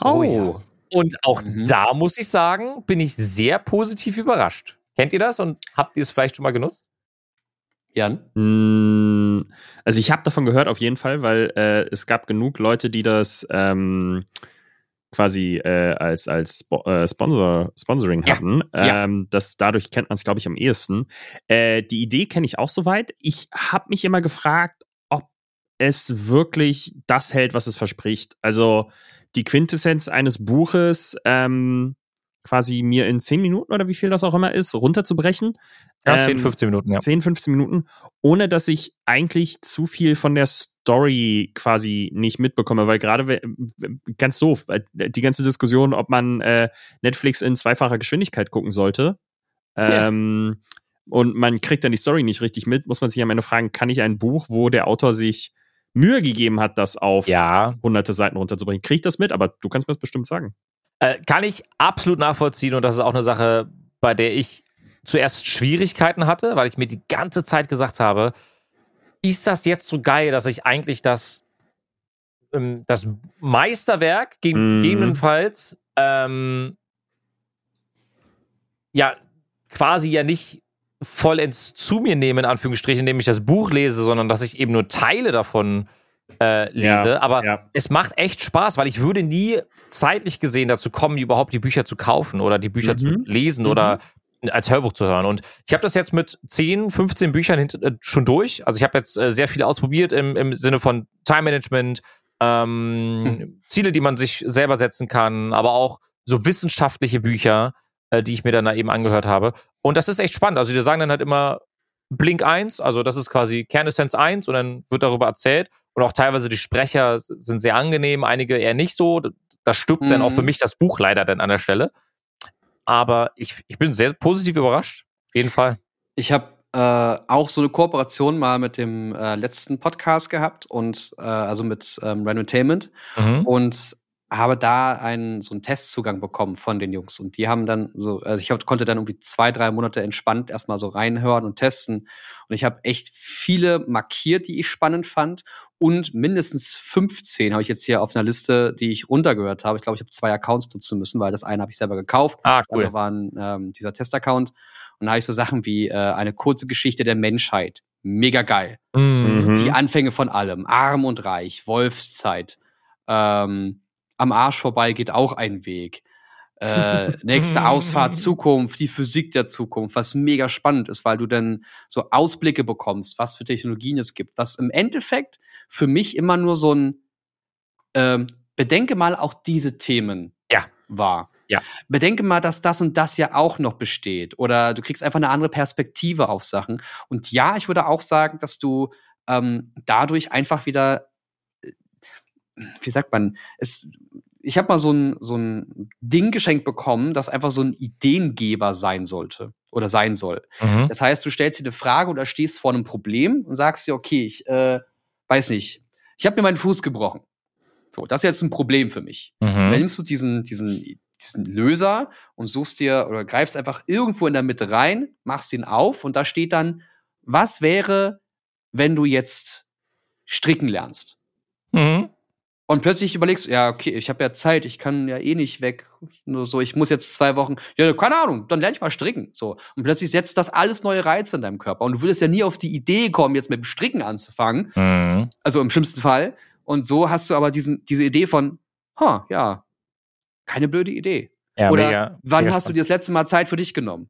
Oh, ja.
Und auch
Mhm.
da muss ich sagen, bin ich sehr positiv überrascht. Kennt ihr das und habt ihr es vielleicht schon mal genutzt?
Jan?
Mm, Also ich habe davon gehört auf jeden Fall, weil äh, es gab genug Leute, die das ähm, quasi äh, als als äh, Sponsor Sponsoring
Ja.
hatten.
Ja.
Ähm, das dadurch kennt man es glaube ich am ehesten. Äh, die Idee kenne ich auch soweit. Ich habe mich immer gefragt, ob es wirklich das hält, was es verspricht. Also die Quintessenz eines Buches ähm, quasi mir in zehn Minuten oder wie viel das auch immer ist, runterzubrechen.
Ja,
Ähm,
10, 15 Minuten, ja.
10, 15 Minuten, ohne dass ich eigentlich zu viel von der Story quasi nicht mitbekomme, weil gerade ganz doof, die ganze Diskussion, ob man äh, Netflix in zweifacher Geschwindigkeit gucken sollte,
Ja.
ähm, und man kriegt dann die Story nicht richtig mit, muss man sich am Ende fragen, kann ich ein Buch, wo der Autor sich Mühe gegeben hat, das auf
Ja,
hunderte Seiten runterzubringen, kriege ich das mit, aber du kannst mir das bestimmt sagen.
äh, kann ich absolut nachvollziehen und das ist auch eine Sache, bei der ich zuerst Schwierigkeiten hatte, weil ich mir die ganze Zeit gesagt habe, ist das jetzt so geil, dass ich eigentlich das, ähm, das Meisterwerk
Mhm.
gegebenenfalls ähm, ja quasi ja nicht vollends zu mir nehme, in Anführungsstrichen, indem ich das Buch lese, sondern dass ich eben nur Teile davon äh, lese.
Ja,
Aber
ja.
es macht echt Spaß, weil ich würde nie zeitlich gesehen dazu kommen, überhaupt die Bücher zu kaufen oder die Bücher
Mhm.
zu lesen
Mhm.
oder als Hörbuch zu hören. Und ich habe das jetzt mit 10, 15 Büchern hint- äh, schon durch. Also ich habe jetzt äh, sehr viel ausprobiert im, im Sinne von Time Management, ähm, Ziele, die man sich selber setzen kann, aber auch so wissenschaftliche Bücher, äh, die ich mir dann da eben angehört habe. Und das ist echt spannend. Also die sagen dann halt immer Blink 1, also das ist quasi Kernessenz 1 und dann wird darüber erzählt. Und auch teilweise die Sprecher sind sehr angenehm, einige eher nicht so. Das stirbt dann auch
Mhm.
für mich das Buch leider dann an der Stelle. Aber ich, ich bin sehr positiv überrascht. jeden Fall.
Ich habe äh, auch so eine Kooperation mal mit dem äh, letzten Podcast gehabt und äh, also mit ähm, Randomtainment
Mhm.
und habe da einen so einen Testzugang bekommen von den Jungs und die haben dann so also ich hab, konnte dann irgendwie zwei drei Monate entspannt erstmal so reinhören und testen und ich habe echt viele markiert die ich spannend fand und mindestens 15 habe ich jetzt hier auf einer Liste die ich runtergehört habe ich glaube ich habe zwei Accounts nutzen müssen weil das eine habe ich selber gekauft
Ah,
das
cool.
andere war ein, ähm, dieser Testaccount und da habe ich so Sachen wie äh, eine kurze Geschichte der Menschheit mega geil
Mhm.
die Anfänge von allem. Arm und reich, Wolfszeit. Ähm, am Arsch vorbei geht auch ein Weg. Äh, nächste Ausfahrt, Zukunft, die Physik der Zukunft, was mega spannend ist, weil du dann so Ausblicke bekommst, was für Technologien es gibt. Was im Endeffekt für mich immer nur so ein ähm, Bedenke mal auch diese Themen
Ja.
war.
Ja.
Bedenke mal, dass das und das ja auch noch besteht. Oder du kriegst einfach eine andere Perspektive auf Sachen. Und ja, ich würde auch sagen, dass du ähm, dadurch einfach wieder, äh, wie sagt man, es, ich habe mal so ein, so ein Ding geschenkt bekommen, das einfach so ein Ideengeber sein sollte oder sein soll.
Mhm.
Das heißt, du stellst dir eine Frage oder stehst vor einem Problem und sagst dir, okay, ich äh, weiß nicht, ich habe mir meinen Fuß gebrochen. So, das ist jetzt ein Problem für mich. Dann
Mhm.
nimmst du diesen, diesen, diesen Löser und suchst dir oder greifst einfach irgendwo in der Mitte rein, machst ihn auf und da steht dann, was wäre, wenn du jetzt stricken lernst?
Mhm.
Und plötzlich überlegst du, ja, okay, ich habe ja Zeit, ich kann ja eh nicht weg. Nur so, ich muss jetzt zwei Wochen, ja, keine Ahnung, dann lerne ich mal stricken. So. Und plötzlich setzt das alles neue Reize in deinem Körper. Und du würdest ja nie auf die Idee kommen, jetzt mit dem Stricken anzufangen.
Mhm.
Also im schlimmsten Fall. Und so hast du aber diesen, diese Idee von, ha, ja, keine blöde Idee.
Ja,
Oder
mega,
wann
mega
hast du dir das letzte Mal Zeit für dich genommen?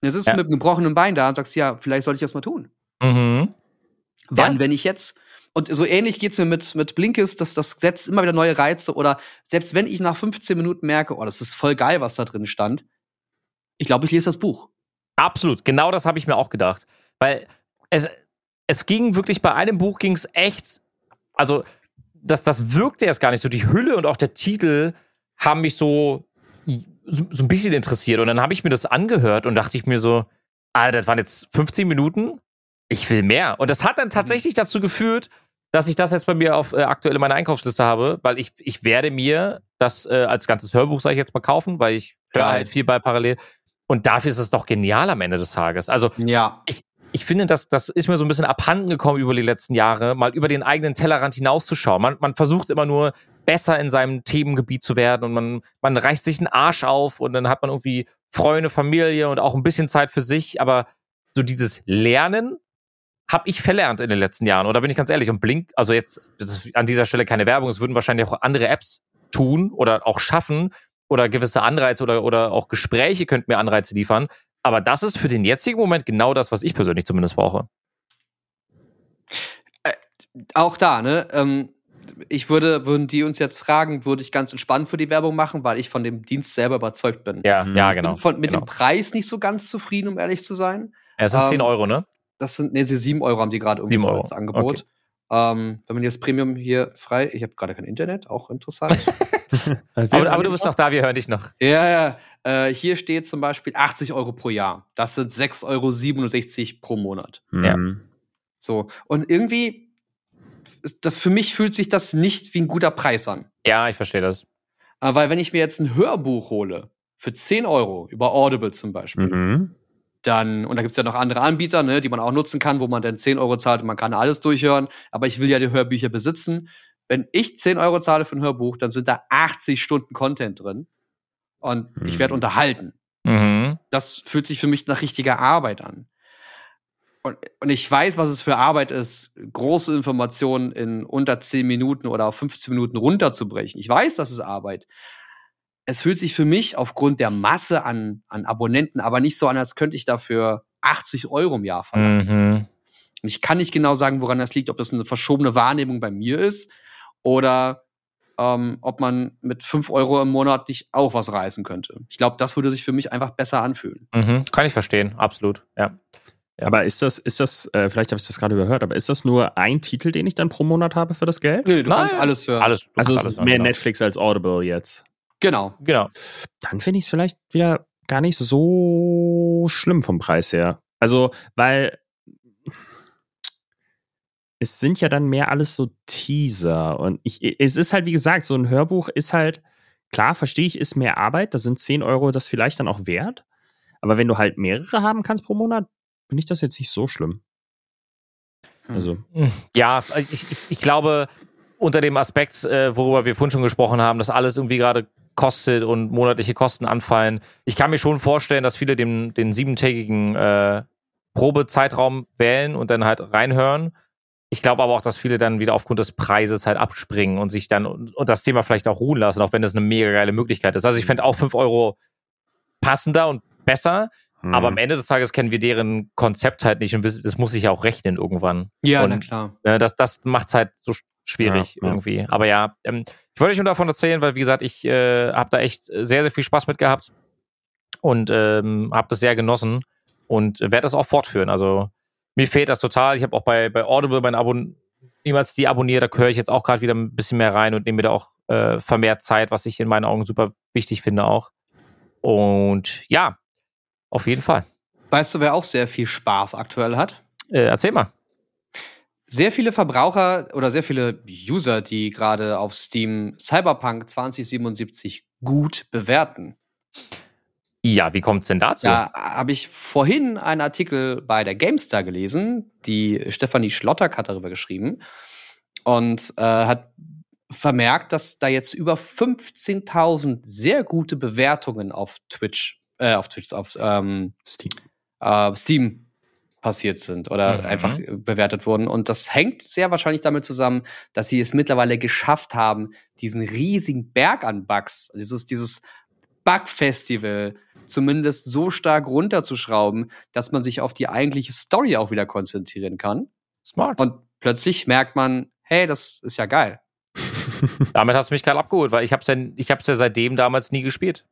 Und jetzt sitzt
Ja.
du mit einem gebrochenen Bein da und sagst, ja, vielleicht sollte ich das mal tun.
spannend. Mhm.
Wann,
Ja.
wenn ich jetzt? Und so ähnlich geht's mir mit, mit Blinkist, dass das setzt immer wieder neue Reize oder selbst wenn ich nach 15 Minuten merke, oh, das ist voll geil, was da drin stand, ich glaube, ich lese das Buch.
Absolut, genau das habe ich mir auch gedacht. Weil es, es ging wirklich, bei einem Buch ging es echt, also das, das wirkte erst gar nicht so. Die Hülle und auch der Titel haben mich so, so, so ein bisschen interessiert. Und dann habe ich mir das angehört und dachte ich mir so, ah, das waren jetzt 15 Minuten, ich will mehr. Und das hat dann tatsächlich dazu geführt, dass ich das jetzt bei mir auf äh, aktuell in meiner Einkaufsliste habe, weil ich, ich werde mir das äh, als ganzes Hörbuch, sage ich jetzt mal, kaufen, weil ich höre halt viel bei parallel. Und dafür ist es doch genial am Ende des Tages. Also
Ja.
ich finde, das, das ist mir so ein bisschen abhanden gekommen über die letzten Jahre, mal über den eigenen Tellerrand hinauszuschauen. Man, man versucht immer nur besser in seinem Themengebiet zu werden und man, man reißt sich einen Arsch auf und dann hat man irgendwie Freunde, Familie und auch ein bisschen Zeit für sich. Aber so dieses Lernen habe ich verlernt in den letzten Jahren. Oder bin ich ganz ehrlich? Und Blink, also jetzt, das ist an dieser Stelle keine Werbung, es würden wahrscheinlich auch andere Apps tun oder auch schaffen oder gewisse Anreize oder, oder auch Gespräche könnten mir Anreize liefern. Aber das ist für den jetzigen Moment genau das, was ich persönlich zumindest brauche.
Auch da, ne? Ähm, ich würde, würden die uns jetzt fragen, würde ich ganz entspannt für die Werbung machen, weil ich von dem Dienst selber überzeugt bin.
Ja,
Mhm.
ja,
Ich
genau.
bin von, mit
genau.
dem Preis nicht so ganz zufrieden, um ehrlich zu sein.
Ja, es sind
ähm,
10 Euro, ne?
Das sind, nee, sie 7 Euro haben die gerade irgendwie
7
so als Angebot. Ähm, wenn man jetzt Premium hier frei, ich habe gerade kein Internet, auch interessant.
Aber, aber du bist noch da, wir hören dich noch.
ja, ja. Äh, hier steht zum Beispiel 80 Euro pro Jahr. Das sind 6,67 Euro pro Monat.
Ja.
So. Und irgendwie, für mich fühlt sich das nicht wie ein guter Preis an.
Ja, ich verstehe das.
Äh, weil wenn ich mir jetzt ein Hörbuch hole, für 10 Euro, über Audible zum Beispiel,
Mhm.
Dann, und da gibt's ja noch andere Anbieter, ne, die man auch nutzen kann, wo man dann 10 Euro zahlt und man kann alles durchhören, aber ich will ja die Hörbücher besitzen. Wenn ich 10 Euro zahle für ein Hörbuch, dann sind da 80 Stunden Content drin und ich werde
Mhm.
unterhalten.
Mhm.
Das fühlt sich für mich nach richtiger Arbeit an. Und, und ich weiß, was es für Arbeit ist, große Informationen in unter 10 Minuten oder auf 15 Minuten runterzubrechen. Ich weiß, das ist Arbeit. Es fühlt sich für mich aufgrund der Masse an, an Abonnenten aber nicht so an, als könnte ich dafür 80 Euro im Jahr verlangen.
Mhm.
Und ich kann nicht genau sagen, woran das liegt, ob das eine verschobene Wahrnehmung bei mir ist oder ähm, ob man mit 5 Euro im Monat nicht auch was reißen könnte. Ich glaube, das würde sich für mich einfach besser anfühlen.
Mhm. Kann ich verstehen, absolut. Ja. Ja.
Aber ist das, ist das, äh, vielleicht habe ich das gerade überhört, aber ist das nur ein Titel, den ich dann pro Monat habe für das Geld?
Nee, du
Nein.
kannst alles hören.
Alles. du
Also
alles
ist
hören,
mehr
genau.
Netflix als Audible jetzt.
Genau.
Genau.
Dann finde ich es vielleicht wieder gar nicht so schlimm vom Preis her. Also, weil es sind ja dann mehr alles so Teaser. Und ich, es ist halt, wie gesagt, so ein Hörbuch ist halt, klar, verstehe ich, ist mehr Arbeit. Da sind 10 Euro das vielleicht dann auch wert. Aber wenn du halt mehrere haben kannst pro Monat, finde ich das jetzt nicht so schlimm.
Also. Hm, ja, ich, ich glaube, unter dem Aspekt, äh, worüber wir vorhin schon gesprochen haben, dass alles irgendwie gerade kostet und monatliche Kosten anfallen. Ich kann mir schon vorstellen, dass viele den, den siebentägigen äh, Probezeitraum wählen und dann halt reinhören. Ich glaube aber auch, dass viele dann wieder aufgrund des Preises halt abspringen und sich dann und, und das Thema vielleicht auch ruhen lassen, auch wenn das eine mega geile Möglichkeit ist. Also ich fände auch 5 Euro passender und besser, mhm. aber am Ende des Tages kennen wir deren Konzept halt nicht und das muss sich ja auch rechnen irgendwann.
Ja,
und,
na klar.
Äh, das das macht es halt so schwierig ja, irgendwie. Ja. Aber ja, ähm, ich wollte euch nur davon erzählen, weil wie gesagt, ich äh, habe da echt sehr, sehr viel Spaß mit gehabt und ähm, habe das sehr genossen und werde das auch fortführen. Also mir fehlt das total. Ich habe auch bei, bei Audible mein Abo niemals die abonniert. Da höre ich jetzt auch gerade wieder ein bisschen mehr rein und nehme mir da auch äh, vermehrt Zeit, was ich in meinen Augen super wichtig finde auch. Und ja, auf jeden Fall.
Weißt du, wer auch sehr viel Spaß aktuell hat?
Äh, erzähl mal.
Sehr viele Verbraucher oder sehr viele User, die gerade auf Steam Cyberpunk 2077 gut bewerten.
Ja, wie kommt es denn dazu?
Da habe ich vorhin einen Artikel bei der GameStar gelesen. Die Stefanie Schlottack hat darüber geschrieben und äh, hat vermerkt, dass da jetzt über 15.000 sehr gute Bewertungen auf Twitch, äh, auf Twitch, auf ähm, Steam. Äh, Steam passiert sind oder mhm. einfach bewertet wurden. Und das hängt sehr wahrscheinlich damit zusammen, dass sie es mittlerweile geschafft haben, diesen riesigen Berg an Bugs, dieses, dieses Bug-Festival zumindest so stark runterzuschrauben, dass man sich auf die eigentliche Story auch wieder konzentrieren kann.
Smart.
Und plötzlich merkt man, hey, das ist ja geil.
Damit hast du mich gerade abgeholt, weil ich hab's ja, ich hab's ja seitdem damals nie gespielt.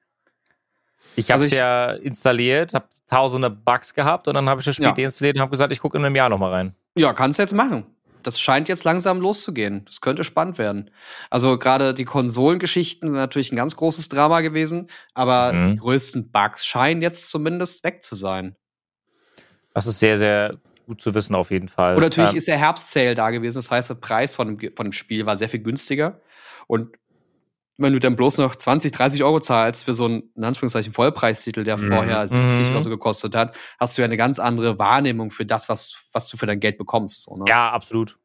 Ich habe es also ja installiert, habe tausende Bugs gehabt und dann habe ich das Spiel ja. deinstalliert und habe gesagt, ich gucke in einem Jahr nochmal rein.
Ja, kannst du jetzt machen das scheint jetzt langsam loszugehen. Das könnte spannend werden. Also gerade die Konsolengeschichten sind natürlich ein ganz großes Drama gewesen, aber mhm. die größten Bugs scheinen jetzt zumindest weg zu sein.
Das ist sehr, sehr gut zu wissen auf jeden Fall.
Und natürlich ähm, ist der Herbst-Sale da gewesen. Das heißt, der Preis von dem, von dem Spiel war sehr viel günstiger. Und wenn du dann bloß noch 20, 30 Euro zahlst für so einen, in Anführungszeichen, Vollpreistitel, der mhm. vorher 70 mhm. oder so gekostet hat, hast du ja eine ganz andere Wahrnehmung für das, was, was du für dein Geld bekommst. So,
ne? Ja, absolut.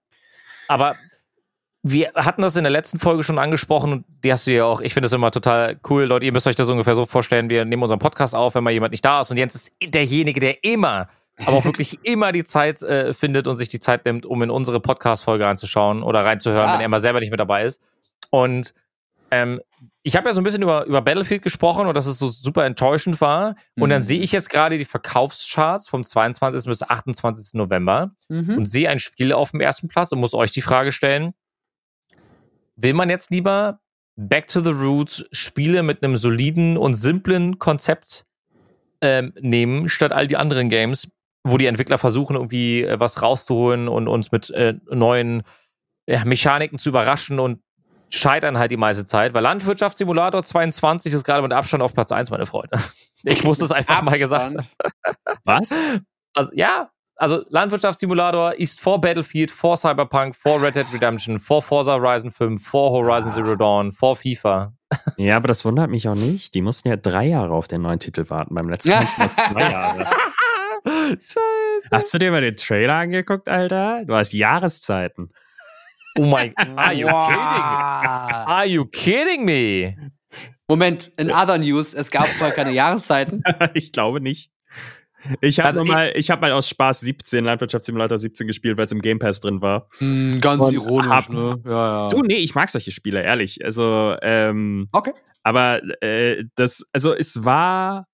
Aber wir hatten das in der letzten Folge schon angesprochen und die hast du ja auch. Ich finde das immer total cool, Leute. Ihr müsst euch das ungefähr so vorstellen. Wir nehmen unseren Podcast auf, wenn mal jemand nicht da ist. Und Jens ist derjenige, der immer, aber auch wirklich immer die Zeit äh, findet und sich die Zeit nimmt, um in unsere Podcast-Folge reinzuschauen oder reinzuhören, ja. wenn er mal selber nicht mit dabei ist. Und ähm, ich habe ja so ein bisschen über, über Battlefield gesprochen und dass es so super enttäuschend war. Mhm. Und dann mhm. sehe ich jetzt gerade die Verkaufscharts vom 22. bis 28. November mhm. und sehe ein Spiel auf dem ersten Platz und muss euch die Frage stellen: Will man jetzt lieber Back to the Roots Spiele mit einem soliden und simplen Konzept ähm, nehmen, statt all die anderen Games, wo die Entwickler versuchen, irgendwie äh, was rauszuholen und uns mit äh, neuen ja, Mechaniken zu überraschen und scheitern halt die meiste Zeit, weil Landwirtschaftssimulator 22 ist gerade mit Abstand auf Platz 1, meine Freunde. Ich muss das einfach mal gesagt haben.
Was?
Also, ja, also Landwirtschaftssimulator ist vor Battlefield, vor Cyberpunk, vor Red Dead Redemption, vor Forza Horizon 5, vor Horizon Zero Dawn, vor FIFA.
Ja, aber das wundert mich auch nicht. Die mussten ja drei Jahre auf den neuen Titel warten. Beim letzten Mal zwei Jahre. Scheiße. Hast du dir mal den Trailer angeguckt, Alter? Du hast Jahreszeiten.
Oh mein Gott. Are you kidding? Are you kidding me?
Moment, in other news, es gab vorher keine Jahreszeiten.
ich glaube nicht. Ich habe also mal, ich habe mal aus Spaß 17 Landwirtschaftssimulator 17 gespielt, weil es im Game Pass drin war.
Mm, ganz Und ironisch, hab, ne?
Ja, ja. Du, nee, ich mag solche Spiele, ehrlich. Also, ähm,
okay.
Aber äh, das, also es war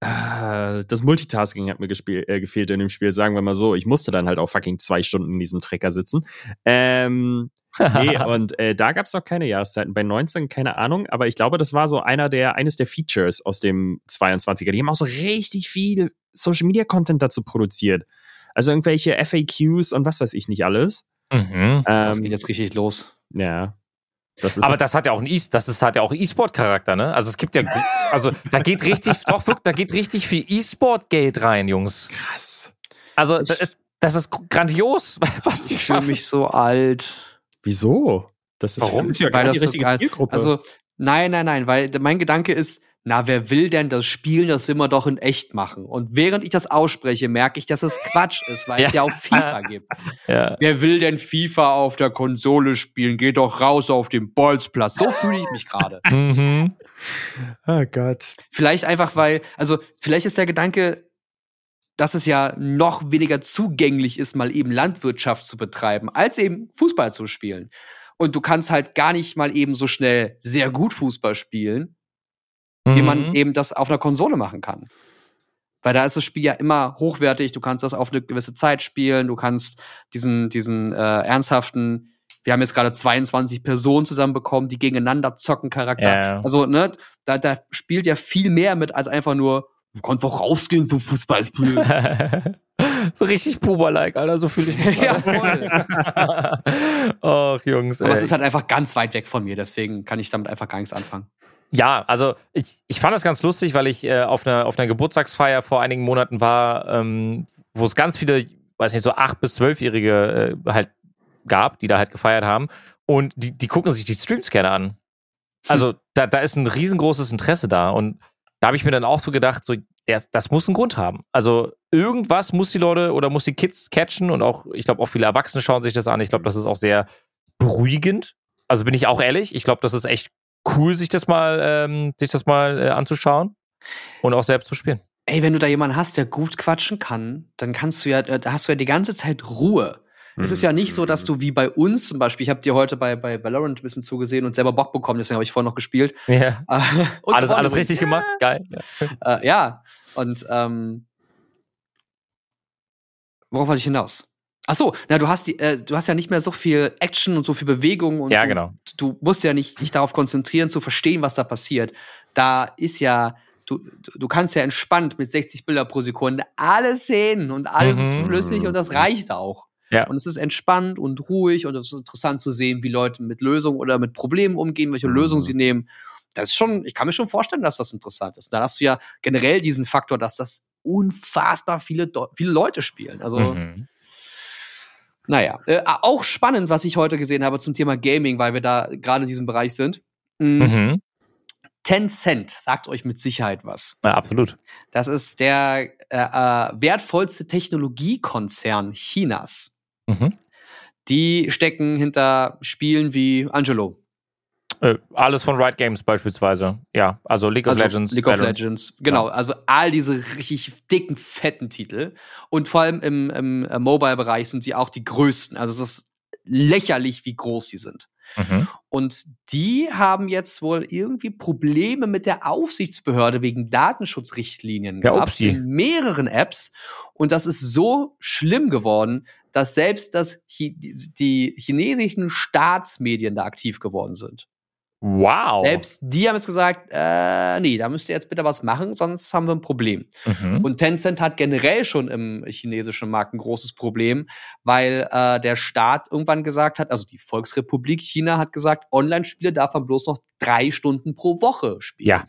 das Multitasking hat mir gespiel, äh, gefehlt in dem Spiel, sagen wir mal so. Ich musste dann halt auch fucking zwei Stunden in diesem Trecker sitzen. Ähm, nee, und äh, da gab es noch keine Jahreszeiten. Bei 19 keine Ahnung, aber ich glaube, das war so einer der, eines der Features aus dem 22er. Die haben auch so richtig viel Social Media Content dazu produziert. Also irgendwelche FAQs und was weiß ich nicht alles.
Mhm. Ähm, das geht jetzt richtig los.
Ja. Das ist
Aber das hat ja auch ein E, das ist, hat ja auch E-Sport-Charakter, ne? Also es gibt ja, also da geht richtig, doch wirklich, da geht richtig viel E-Sport-Geld rein, Jungs.
krass.
Also das ist, das ist grandios, was die
Ich fühle mich so alt.
Wieso? Das ist,
Warum?
Das ist ja
Weil
gar
das
die
so
richtige Zielgruppe.
Also, nein, nein, nein, weil mein Gedanke ist, na, wer will denn das Spielen, das will man doch in echt machen. Und während ich das ausspreche, merke ich, dass es Quatsch ist, weil es ja auch FIFA gibt.
Ja.
Wer will denn FIFA auf der Konsole spielen? Geht doch raus auf den Bolzplatz. So fühle ich mich gerade.
Mhm.
oh Gott.
Vielleicht einfach, weil, also, vielleicht ist der Gedanke, dass es ja noch weniger zugänglich ist, mal eben Landwirtschaft zu betreiben, als eben Fußball zu spielen. Und du kannst halt gar nicht mal eben so schnell sehr gut Fußball spielen, wie man
Mhm.
eben das auf einer Konsole machen kann. Weil da ist das Spiel ja immer hochwertig, du kannst das auf eine gewisse Zeit spielen, du kannst diesen, diesen äh, ernsthaften, wir haben jetzt gerade 22 Personen zusammenbekommen, die gegeneinander zocken Charakter.
Ja.
Also, ne, da, da spielt ja viel mehr mit als einfach nur, du kannst doch rausgehen zum Fußball spielen.
so richtig Puber-like, Alter, so fühle ich mich.
ja, voll.
Ach, Jungs.
Aber es
ey.
ist halt einfach ganz weit weg von mir, deswegen kann ich damit einfach gar nichts anfangen.
Ja, also ich, ich fand das ganz lustig, weil ich äh, auf, einer, auf einer Geburtstagsfeier vor einigen Monaten war, ähm, wo es ganz viele, weiß nicht, so acht bis zwölfjährige äh, halt gab, die da halt gefeiert haben. Und die, die gucken sich die Streams gerne an. Also da, da ist ein riesengroßes Interesse da. Und da habe ich mir dann auch so gedacht, so, der, das muss einen Grund haben. Also irgendwas muss die Leute oder muss die Kids catchen und auch, ich glaube, auch viele Erwachsene schauen sich das an. Ich glaube, das ist auch sehr beruhigend. Also bin ich auch ehrlich, ich glaube, das ist echt cool, sich das mal, ähm, sich das mal äh, anzuschauen und auch selbst zu spielen.
Ey, wenn du da jemanden hast, der gut quatschen kann, dann kannst du ja, äh, da hast du ja die ganze Zeit Ruhe. Es ist ja nicht so, dass du wie bei uns zum Beispiel, ich habe dir heute bei, bei Valorant ein bisschen zugesehen und selber Bock bekommen, deswegen habe ich vorhin noch gespielt.
Ja.
Äh,
Alles, alles richtig gemacht, geil. Ja.
Äh, ja, und ähm, worauf wollte ich hinaus? Ach so, na, du hast die, äh, du hast ja nicht mehr so viel Action und so viel Bewegung und
Ja,
du,
genau.
du musst ja nicht dich darauf konzentrieren, zu verstehen, was da passiert. Da ist ja, du, du- kannst ja entspannt mit 60 Bilder pro Sekunde alles sehen und alles ist
Mhm.
flüssig und das reicht auch.
Ja.
Und es ist entspannt und ruhig und es ist interessant zu sehen, wie Leute mit Lösungen oder mit Problemen umgehen, welche
Mhm.
Lösungen sie nehmen. Das ist schon, ich kann mir schon vorstellen, dass das interessant ist. Da hast du ja generell diesen Faktor, dass das unfassbar viele, viele Leute spielen. Also,
Mhm.
Naja. Äh, auch spannend, was ich heute gesehen habe zum Thema Gaming, weil wir da gerade in diesem Bereich sind. Mm,
Mhm.
Tencent sagt euch mit Sicherheit was.
Ja, absolut.
Das ist der äh, äh, wertvollste Technologiekonzern Chinas.
Mhm.
Die stecken hinter Spielen wie Angelo.
Äh, alles von Riot Games beispielsweise. Ja, also League of
Also
Legends.
League of
Valorant.
Legends. Genau, also all diese richtig dicken, fetten Titel. Und vor allem im, im äh, Mobile-Bereich sind sie auch die größten. Also es ist lächerlich, wie groß die sind.
Mhm.
Und die haben jetzt wohl irgendwie Probleme mit der Aufsichtsbehörde wegen Datenschutzrichtlinien
Ja,
gehabt in mehreren Apps. Und das ist so schlimm geworden, dass selbst das Chi die chinesischen Staatsmedien da aktiv geworden sind.
Wow.
Selbst die haben jetzt gesagt, äh, nee, da müsst ihr jetzt bitte was machen, sonst haben wir ein Problem.
Mhm.
Und Tencent hat generell schon im chinesischen Markt ein großes Problem, weil äh, der Staat irgendwann gesagt hat, also die Volksrepublik China hat gesagt, Online-Spiele darf man bloß noch drei Stunden pro Woche spielen.
Ja.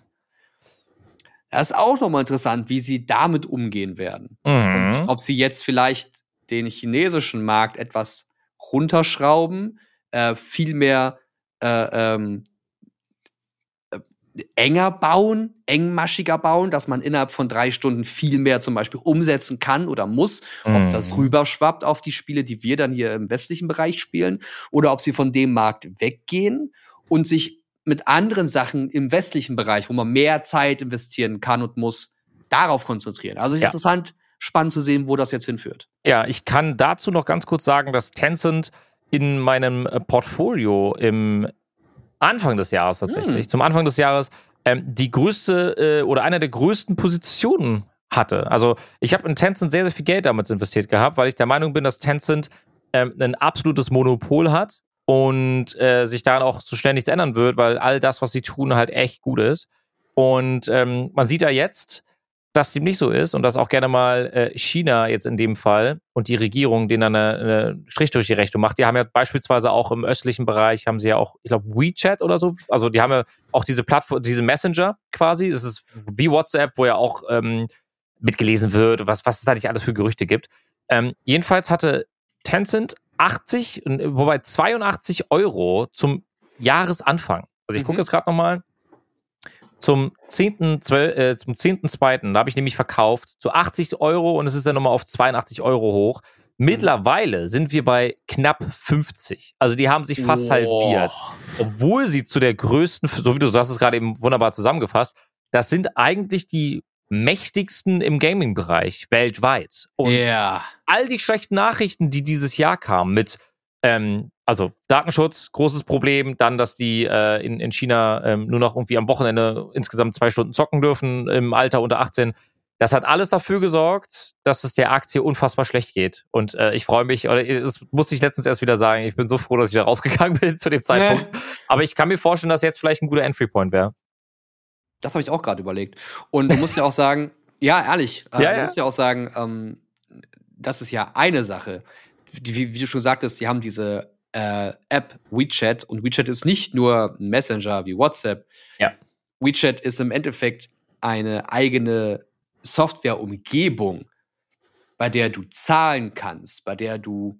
Das ist auch nochmal interessant, wie sie damit umgehen werden.
Mhm.
Und ob sie jetzt vielleicht den chinesischen Markt etwas runterschrauben, äh, viel mehr äh, ähm, äh, enger bauen, engmaschiger bauen, dass man innerhalb von drei Stunden viel mehr zum Beispiel umsetzen kann oder muss. Ob das
Mhm.
rüberschwappt auf die Spiele, die wir dann hier im westlichen Bereich spielen, oder ob sie von dem Markt weggehen und sich mit anderen Sachen im westlichen Bereich, wo man mehr Zeit investieren kann und muss, darauf konzentrieren. Also ist
Ja.
interessant, spannend zu sehen, wo das jetzt hinführt.
Ja, ich kann dazu noch ganz kurz sagen, dass Tencent in meinem äh, Portfolio im Anfang des Jahres tatsächlich,
Hm.
zum Anfang des Jahres, ähm, die größte äh, oder einer der größten Positionen hatte. Also ich habe in Tencent sehr, sehr viel Geld damals investiert gehabt, weil ich der Meinung bin, dass Tencent ähm, ein absolutes Monopol hat und äh, sich daran auch so schnell nichts ändern wird, weil all das, was sie tun, halt echt gut ist. Und ähm, man sieht da jetzt, dass dem nicht so ist und dass auch gerne mal äh, China jetzt in dem Fall und die Regierung denen dann eine, eine Strich durch die Rechnung macht. Die haben ja beispielsweise auch im östlichen Bereich haben sie ja auch, ich glaube, WeChat oder so. Also die haben ja auch diese Plattform, diese Messenger quasi. Das ist wie WhatsApp, wo ja auch ähm, mitgelesen wird, was, was es da nicht alles für Gerüchte gibt. Ähm, jedenfalls hatte Tencent 80, wobei 82 Euro zum Jahresanfang. Also ich mhm. gucke jetzt gerade nochmal zum 10.2., äh, zum 10.2., da habe ich nämlich verkauft zu 80 Euro und es ist dann nochmal auf 82 Euro hoch. Mittlerweile sind wir bei knapp 50. Also die haben sich fast oh. halbiert. Obwohl sie zu der größten, so wie du sagst es gerade eben wunderbar zusammengefasst, das sind eigentlich die mächtigsten im Gaming-Bereich weltweit. Und yeah. all die schlechten Nachrichten, die dieses Jahr kamen mit ähm, also Datenschutz, großes Problem. Dann, dass die äh, in, in China ähm, nur noch irgendwie am Wochenende insgesamt zwei Stunden zocken dürfen im Alter unter 18. Das hat alles dafür gesorgt, dass es der Aktie unfassbar schlecht geht. Und äh, ich freue mich, oder das musste ich letztens erst wieder sagen, ich bin so froh, dass ich da rausgegangen bin zu dem Zeitpunkt. Nee. Aber ich kann mir vorstellen, dass jetzt vielleicht ein guter Entry-Point wäre.
Das habe ich auch gerade überlegt. Und du musst ja auch sagen, ja, ehrlich, äh, ja, du musst ja auch sagen, ähm, das ist ja eine Sache. Die, wie, wie, du schon sagtest, die haben diese äh, App WeChat und WeChat ist nicht nur ein Messenger wie WhatsApp.
Ja.
WeChat ist im Endeffekt eine eigene Softwareumgebung, bei der du zahlen kannst, bei der du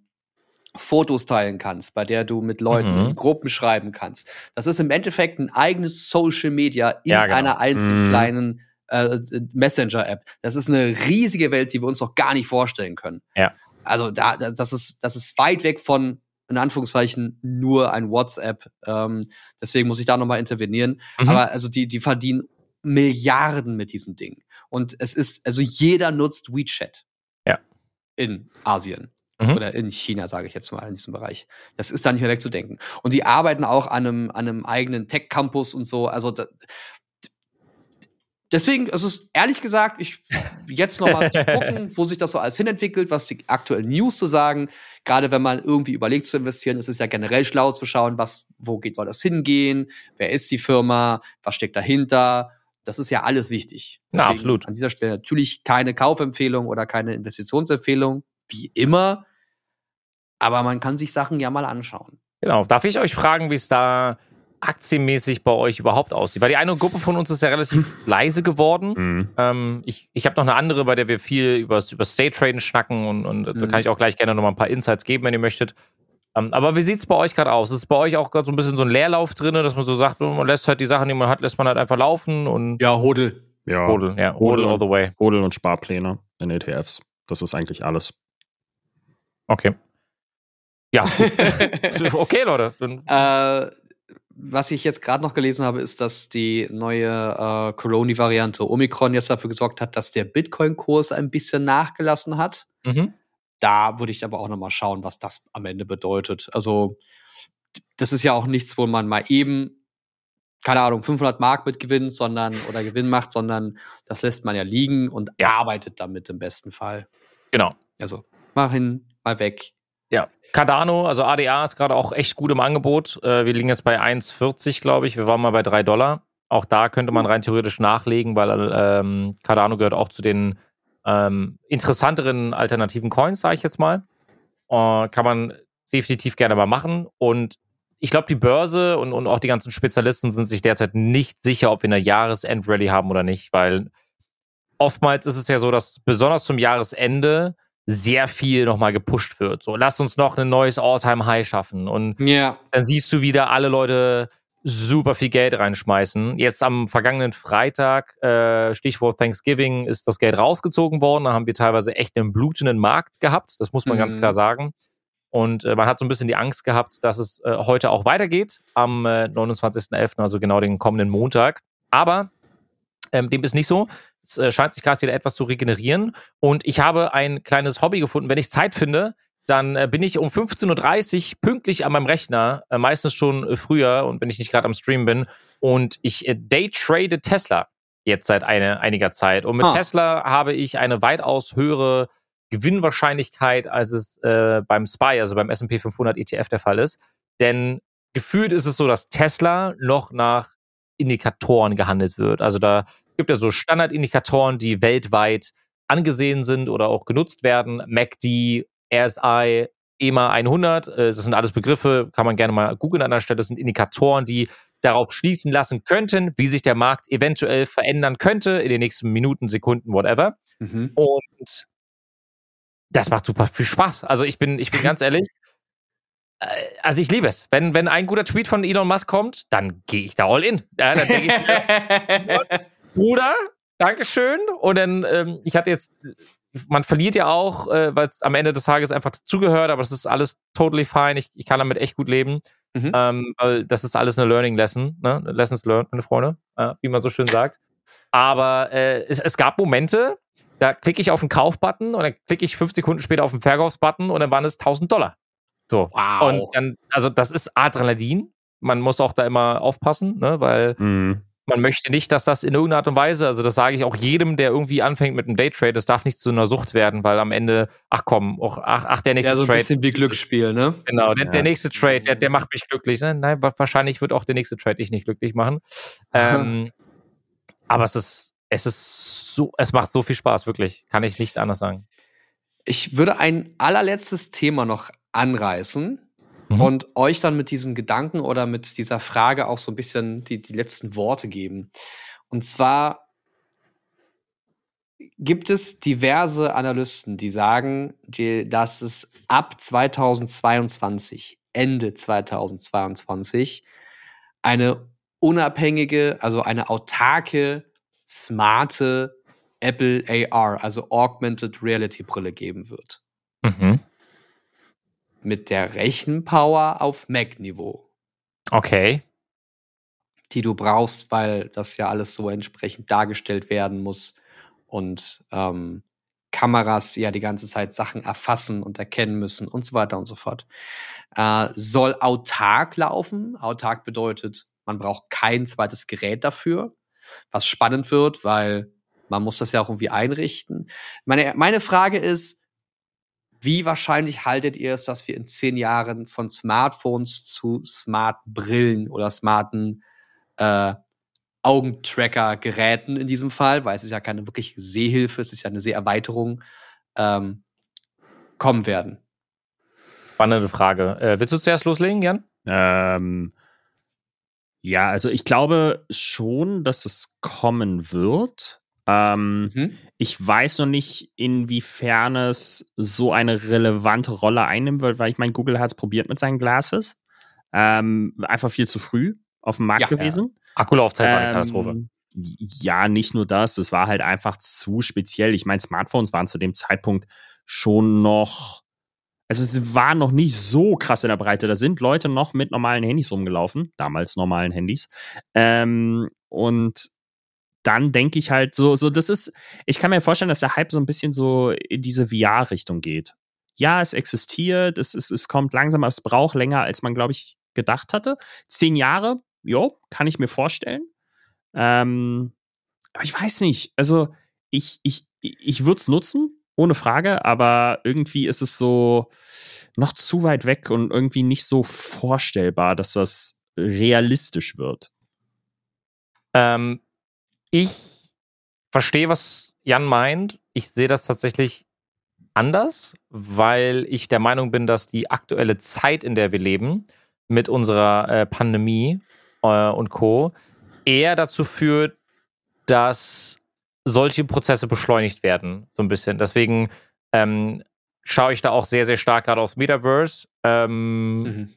Fotos teilen kannst, bei der du mit Leuten mhm. in Gruppen schreiben kannst. Das ist im Endeffekt ein eigenes Social Media in ja, genau. einer einzelnen mhm. kleinen äh, Messenger-App. Das ist eine riesige Welt, die wir uns noch gar nicht vorstellen können.
Ja.
Also da, das ist, das ist weit weg von in Anführungszeichen nur ein WhatsApp. Ähm, deswegen muss ich da nochmal intervenieren. Mhm. Aber also die, die verdienen Milliarden mit diesem Ding. Und es ist, also jeder nutzt WeChat.
Ja.
In Asien. Mhm. Oder in China, sage ich jetzt mal, in diesem Bereich. Das ist da nicht mehr wegzudenken. Und die arbeiten auch an einem, an einem eigenen Tech-Campus und so. Also da, deswegen, also ist ehrlich gesagt, ich jetzt noch mal zu gucken, wo sich das so alles hinentwickelt, was die aktuellen News zu sagen. Gerade wenn man irgendwie überlegt zu investieren, ist es ja generell schlau zu schauen, was, wo geht, soll das hingehen? Wer ist die Firma? Was steckt dahinter? Das ist ja alles wichtig.
Deswegen Na, absolut.
An dieser Stelle natürlich keine Kaufempfehlung oder keine Investitionsempfehlung, wie immer. Aber man kann sich Sachen ja mal anschauen.
Genau. Darf ich euch fragen, wie es da aktienmäßig bei euch überhaupt aussieht. Weil die eine Gruppe von uns ist ja relativ leise geworden. Mhm. Ähm, ich ich habe noch eine andere, bei der wir viel über, über State Traden schnacken und, und mhm. da kann ich auch gleich gerne noch mal ein paar Insights geben, wenn ihr möchtet. Ähm, aber wie sieht es bei euch gerade aus? Ist bei euch auch gerade so ein bisschen so ein Leerlauf drin, dass man so sagt, man lässt halt die Sachen, die man hat, lässt man halt einfach laufen und.
Ja, Hodel.
Ja.
Hodel, ja. Hodel, all the way.
Hodel und Sparpläne in ETFs. Das ist eigentlich alles.
Okay. Ja. okay, Leute.
Äh, was ich jetzt gerade noch gelesen habe, ist, dass die neue äh, Corona-Variante Omikron jetzt dafür gesorgt hat, dass der Bitcoin-Kurs ein bisschen nachgelassen hat. Mhm. Da würde ich aber auch noch mal schauen, was das am Ende bedeutet. Also das ist ja auch nichts, wo man mal eben keine Ahnung 500 Mark mit gewinnt, sondern oder Gewinn macht, sondern das lässt man ja liegen und ja. arbeitet damit im besten Fall.
Genau.
Also mal hin, mal weg.
Cardano, also ADA ist gerade auch echt gut im Angebot. Äh, wir liegen jetzt bei 1,40, glaube ich. Wir waren mal bei 3 Dollar. Auch da könnte man rein theoretisch nachlegen, weil ähm, Cardano gehört auch zu den ähm, interessanteren alternativen Coins, sage ich jetzt mal. Äh, kann man definitiv gerne mal machen. Und ich glaube, die Börse und, und auch die ganzen Spezialisten sind sich derzeit nicht sicher, ob wir eine Jahresendrallye haben oder nicht, weil oftmals ist es ja so, dass besonders zum Jahresende sehr viel nochmal gepusht wird. So, lass uns noch ein neues All-Time-High schaffen. Und
ja.
dann siehst du wieder alle Leute super viel Geld reinschmeißen. Jetzt am vergangenen Freitag, äh, Stichwort Thanksgiving, ist das Geld rausgezogen worden. Da haben wir teilweise echt einen blutenden Markt gehabt. Das muss man mhm. ganz klar sagen. Und äh, man hat so ein bisschen die Angst gehabt, dass es äh, heute auch weitergeht am äh, 29.11., also genau den kommenden Montag. Aber ähm, dem ist nicht so. Äh, scheint sich gerade wieder etwas zu regenerieren. Und ich habe ein kleines Hobby gefunden. Wenn ich Zeit finde, dann äh, bin ich um 15.30 Uhr pünktlich an meinem Rechner, äh, meistens schon früher und wenn ich nicht gerade am Stream bin. Und ich daytrade Tesla jetzt seit eine, einiger Zeit. Und mit ah. Tesla habe ich eine weitaus höhere Gewinnwahrscheinlichkeit, als es äh, beim SPY, also beim S&P 500 ETF der Fall ist. Denn gefühlt ist es so, dass Tesla noch nach Indikatoren gehandelt wird. Also da gibt ja so Standardindikatoren, die weltweit angesehen sind oder auch genutzt werden. MACD, RSI, EMA 100, äh, das sind alles Begriffe, kann man gerne mal googeln an der Stelle. Das sind Indikatoren, die darauf schließen lassen könnten, wie sich der Markt eventuell verändern könnte in den nächsten Minuten, Sekunden, whatever. Mhm. Und das macht super viel Spaß. Also ich bin, ich bin ganz ehrlich, äh, also ich liebe es. Wenn, wenn ein guter Tweet von Elon Musk kommt, dann gehe ich da all in. Ja, dann denke ich, Bruder, Dankeschön. Und dann, ähm, ich hatte jetzt, man verliert ja auch, äh, weil es am Ende des Tages einfach dazugehört, aber das ist alles totally fine. Ich, ich kann damit echt gut leben. Mhm. Ähm, weil das ist alles eine Learning Lesson, ne? Lessons learned, meine Freunde, äh, wie man so schön sagt. Aber äh, es, es gab Momente, da klicke ich auf den Kaufbutton und dann klicke ich fünf Sekunden später auf den Verkaufsbutton und dann waren es 1000 Dollar. So. Wow. Und dann, also das ist Adrenalin. Man muss auch da immer aufpassen, ne, weil mhm. Man möchte nicht, dass das in irgendeiner Art und Weise, also das sage ich auch jedem, der irgendwie anfängt mit einem Daytrade, das darf nicht zu einer Sucht werden, weil am Ende, ach komm, auch, ach, ach, der nächste
Trade. Ja,
so ein
bisschen wie Glücksspiel, ne?
Genau, der, ja. der nächste Trade, der, der macht mich glücklich. Ne? Nein, wahrscheinlich wird auch der nächste Trade dich nicht glücklich machen. ähm, aber es ist, es ist so, es macht so viel Spaß, wirklich. Kann ich nicht anders sagen.
Ich würde ein allerletztes Thema noch anreißen mhm. und euch dann mit diesem Gedanken oder mit dieser Frage auch so ein bisschen die, die letzten Worte geben. Und zwar gibt es diverse Analysten, die sagen, die, dass es ab 2022, Ende 2022, eine unabhängige, also eine autarke, smarte Apple AR, also Augmented Reality Brille geben wird. Mhm mit der Rechenpower auf Mac-Niveau.
Okay.
Die du brauchst, weil das ja alles so entsprechend dargestellt werden muss und ähm, Kameras ja die ganze Zeit Sachen erfassen und erkennen müssen und so weiter und so fort. Äh, soll autark laufen. Autark bedeutet, man braucht kein zweites Gerät dafür, was spannend wird, weil man muss das ja auch irgendwie einrichten. Meine, meine Frage ist, wie wahrscheinlich haltet ihr es, dass wir in zehn Jahren von Smartphones zu Smart-Brillen oder smarten äh, Augentracker-Geräten in diesem Fall, weil es ist ja keine wirkliche Sehhilfe, es ist ja eine Seherweiterung, ähm, kommen werden?
Spannende Frage. Äh, willst du zuerst loslegen, Jan?
Ähm, ja, also ich glaube schon, dass es kommen wird. Ähm, mhm. Ich weiß noch nicht, inwiefern es so eine relevante Rolle einnehmen wird, weil ich meine, Google hat es probiert mit seinen Glasses. Ähm, einfach viel zu früh auf dem Markt ja, gewesen.
Ja. Akkulaufzeit war eine ähm, Katastrophe.
Ja, nicht nur das, es war halt einfach zu speziell. Ich meine, Smartphones waren zu dem Zeitpunkt schon noch, also es war noch nicht so krass in der Breite. Da sind Leute noch mit normalen Handys rumgelaufen, damals normalen Handys. Ähm, und dann denke ich halt so, so, das ist, ich kann mir vorstellen, dass der Hype so ein bisschen so in diese VR-Richtung geht. Ja, es existiert, es, es, es kommt langsam, aber es braucht länger, als man, glaube ich, gedacht hatte. Zehn Jahre, jo, kann ich mir vorstellen. Ähm, aber ich weiß nicht, also ich, ich, ich würde es nutzen, ohne Frage, aber irgendwie ist es so noch zu weit weg und irgendwie nicht so vorstellbar, dass das realistisch wird.
Ähm, ich verstehe, was Jan meint. Ich sehe das tatsächlich anders, weil ich der Meinung bin, dass die aktuelle Zeit, in der wir leben, mit unserer äh, Pandemie äh, und Co. eher dazu führt, dass solche Prozesse beschleunigt werden, so ein bisschen. Deswegen ähm, schaue ich da auch sehr, sehr stark gerade aufs Metaverse. Ähm, mhm.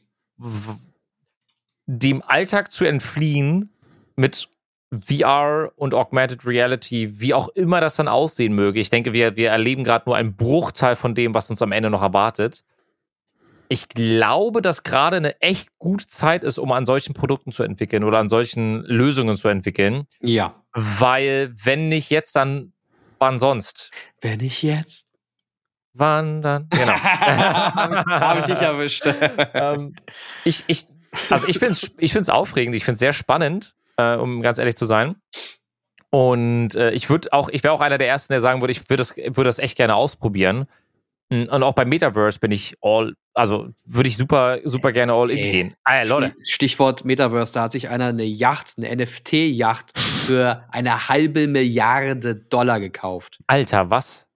Dem Alltag zu entfliehen mit VR und Augmented Reality, wie auch immer das dann aussehen möge. Ich denke, wir, wir erleben gerade nur einen Bruchteil von dem, was uns am Ende noch erwartet. Ich glaube, dass gerade eine echt gute Zeit ist, um an solchen Produkten zu entwickeln oder an solchen Lösungen zu entwickeln.
Ja.
Weil, wenn nicht jetzt, dann wann sonst?
Wenn nicht jetzt?
Wann dann? Genau.
Habe ich dich erwischt.
ähm, ich, ich, also ich finde es ich find's aufregend, ich finde es sehr spannend äh, um ganz ehrlich zu sein. Und äh, ich würde auch, ich wäre auch einer der ersten, der sagen würde, ich würde das, würde das echt gerne ausprobieren. Hm, und auch beim Metaverse bin ich all, also würde ich super, super gerne all in gehen.
Ah, ja, Leute. Stichwort Metaverse, da hat sich einer eine Yacht, eine NFT-Yacht für eine halbe Milliarde Dollar gekauft.
Alter, was?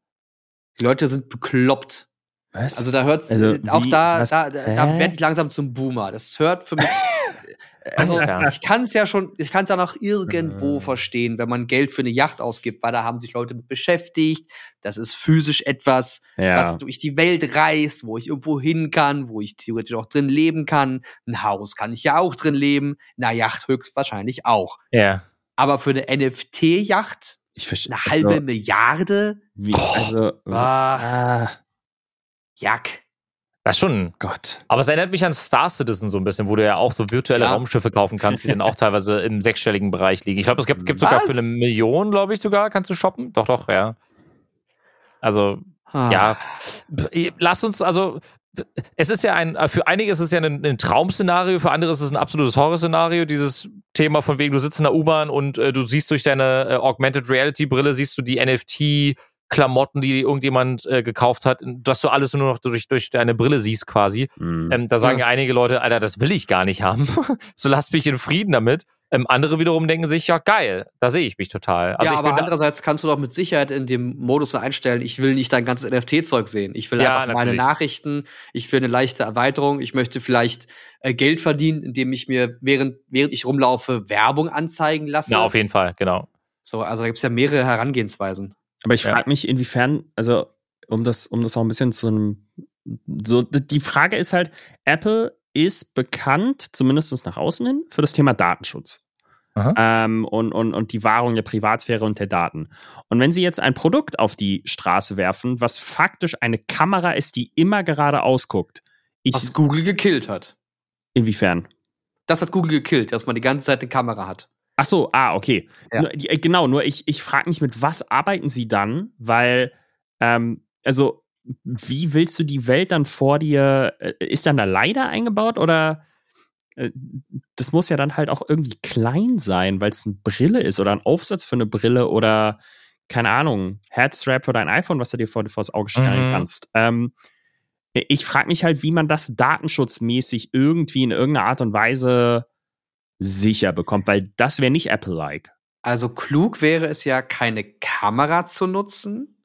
Die Leute sind bekloppt.
Was?
Also da hört
Also,
auch
wie-
da,
was-
da, da
Hä?
werde ich langsam zum Boomer. Das hört für mich. Also
Alter.
ich kann es ja schon, ich kann es ja noch irgendwo
Äh.
verstehen, wenn man Geld für eine Yacht ausgibt, weil da haben sich Leute mit beschäftigt. Das ist physisch etwas,
ja.
was durch die Welt reist, wo ich irgendwo hin kann, wo ich theoretisch auch drin leben kann. Ein Haus kann ich ja auch drin leben, in einer Yacht höchstwahrscheinlich auch.
Ja.
Aber für eine NFT-Yacht
ich verstehe.
eine halbe Milliarde?
Wie, also,
Ah,
ah,
Jack.
Das ist schon.
Gott.
Aber es erinnert mich an Star Citizen so ein bisschen, wo du ja auch so virtuelle
Ja.
Raumschiffe kaufen kannst, die dann auch teilweise im sechsstelligen Bereich liegen. Ich glaube, es gibt, gibt sogar für eine Million, glaube ich, sogar, kannst du shoppen. Doch, doch, ja. Also,
Ah.
ja. Lass uns, also, es ist ja ein, für einige ist es ja ein, ein Traum-Szenario, für andere ist es ein absolutes Horrorszenario. Dieses Thema von wegen, du sitzt in der U-Bahn und äh, du siehst durch deine äh, Augmented Reality-Brille, siehst du die NFT- Klamotten, die irgendjemand äh, gekauft hat, dass du alles nur noch durch, durch deine Brille siehst quasi.
Hm.
Ähm, da sagen
Ja.
ja einige Leute, Alter, das will ich gar nicht haben. so lasst mich in Frieden damit. Ähm, andere wiederum denken sich, ja geil, da sehe ich mich total. Also
ja,
ich
aber andererseits kannst du doch mit Sicherheit in dem Modus einstellen, ich will nicht dein ganzes NFT-Zeug sehen. Ich will
Ja,
einfach meine
natürlich.
Nachrichten, ich will eine leichte Erweiterung, ich möchte vielleicht äh, Geld verdienen, indem ich mir, während, während ich rumlaufe, Werbung anzeigen lasse.
ja, auf jeden Fall, genau.
so, also da gibt's ja mehrere Herangehensweisen.
Aber ich
Ja.
frage mich, inwiefern, also um das, um das auch ein bisschen zu einem, so, die Frage ist halt, Apple ist bekannt, zumindest nach außen hin, für das Thema Datenschutz. Ähm, und, und, und die Wahrung der Privatsphäre und der Daten. Und wenn sie jetzt ein Produkt auf die Straße werfen, was faktisch eine Kamera ist, die immer geradeaus guckt, ich,
Was Google gekillt hat.
inwiefern?
Das hat Google gekillt, dass man die ganze Zeit eine Kamera hat.
Ach so, ah, okay.
Ja.
Nur, die, äh, genau, nur ich, ich frage mich, mit was arbeiten sie dann? Weil, ähm, also, wie willst du die Welt dann vor dir, äh, ist dann da leider eingebaut oder äh, das muss ja dann halt auch irgendwie klein sein, weil es eine Brille ist oder ein Aufsatz für eine Brille oder, keine Ahnung, Headstrap für dein iPhone, was du dir vor, vors Auge stellen
Mhm.
kannst. Ähm, ich frage mich halt, wie man das datenschutzmäßig irgendwie in irgendeiner Art und Weise sicher bekommt, weil das wäre nicht Apple-like.
Also klug wäre es ja, keine Kamera zu nutzen,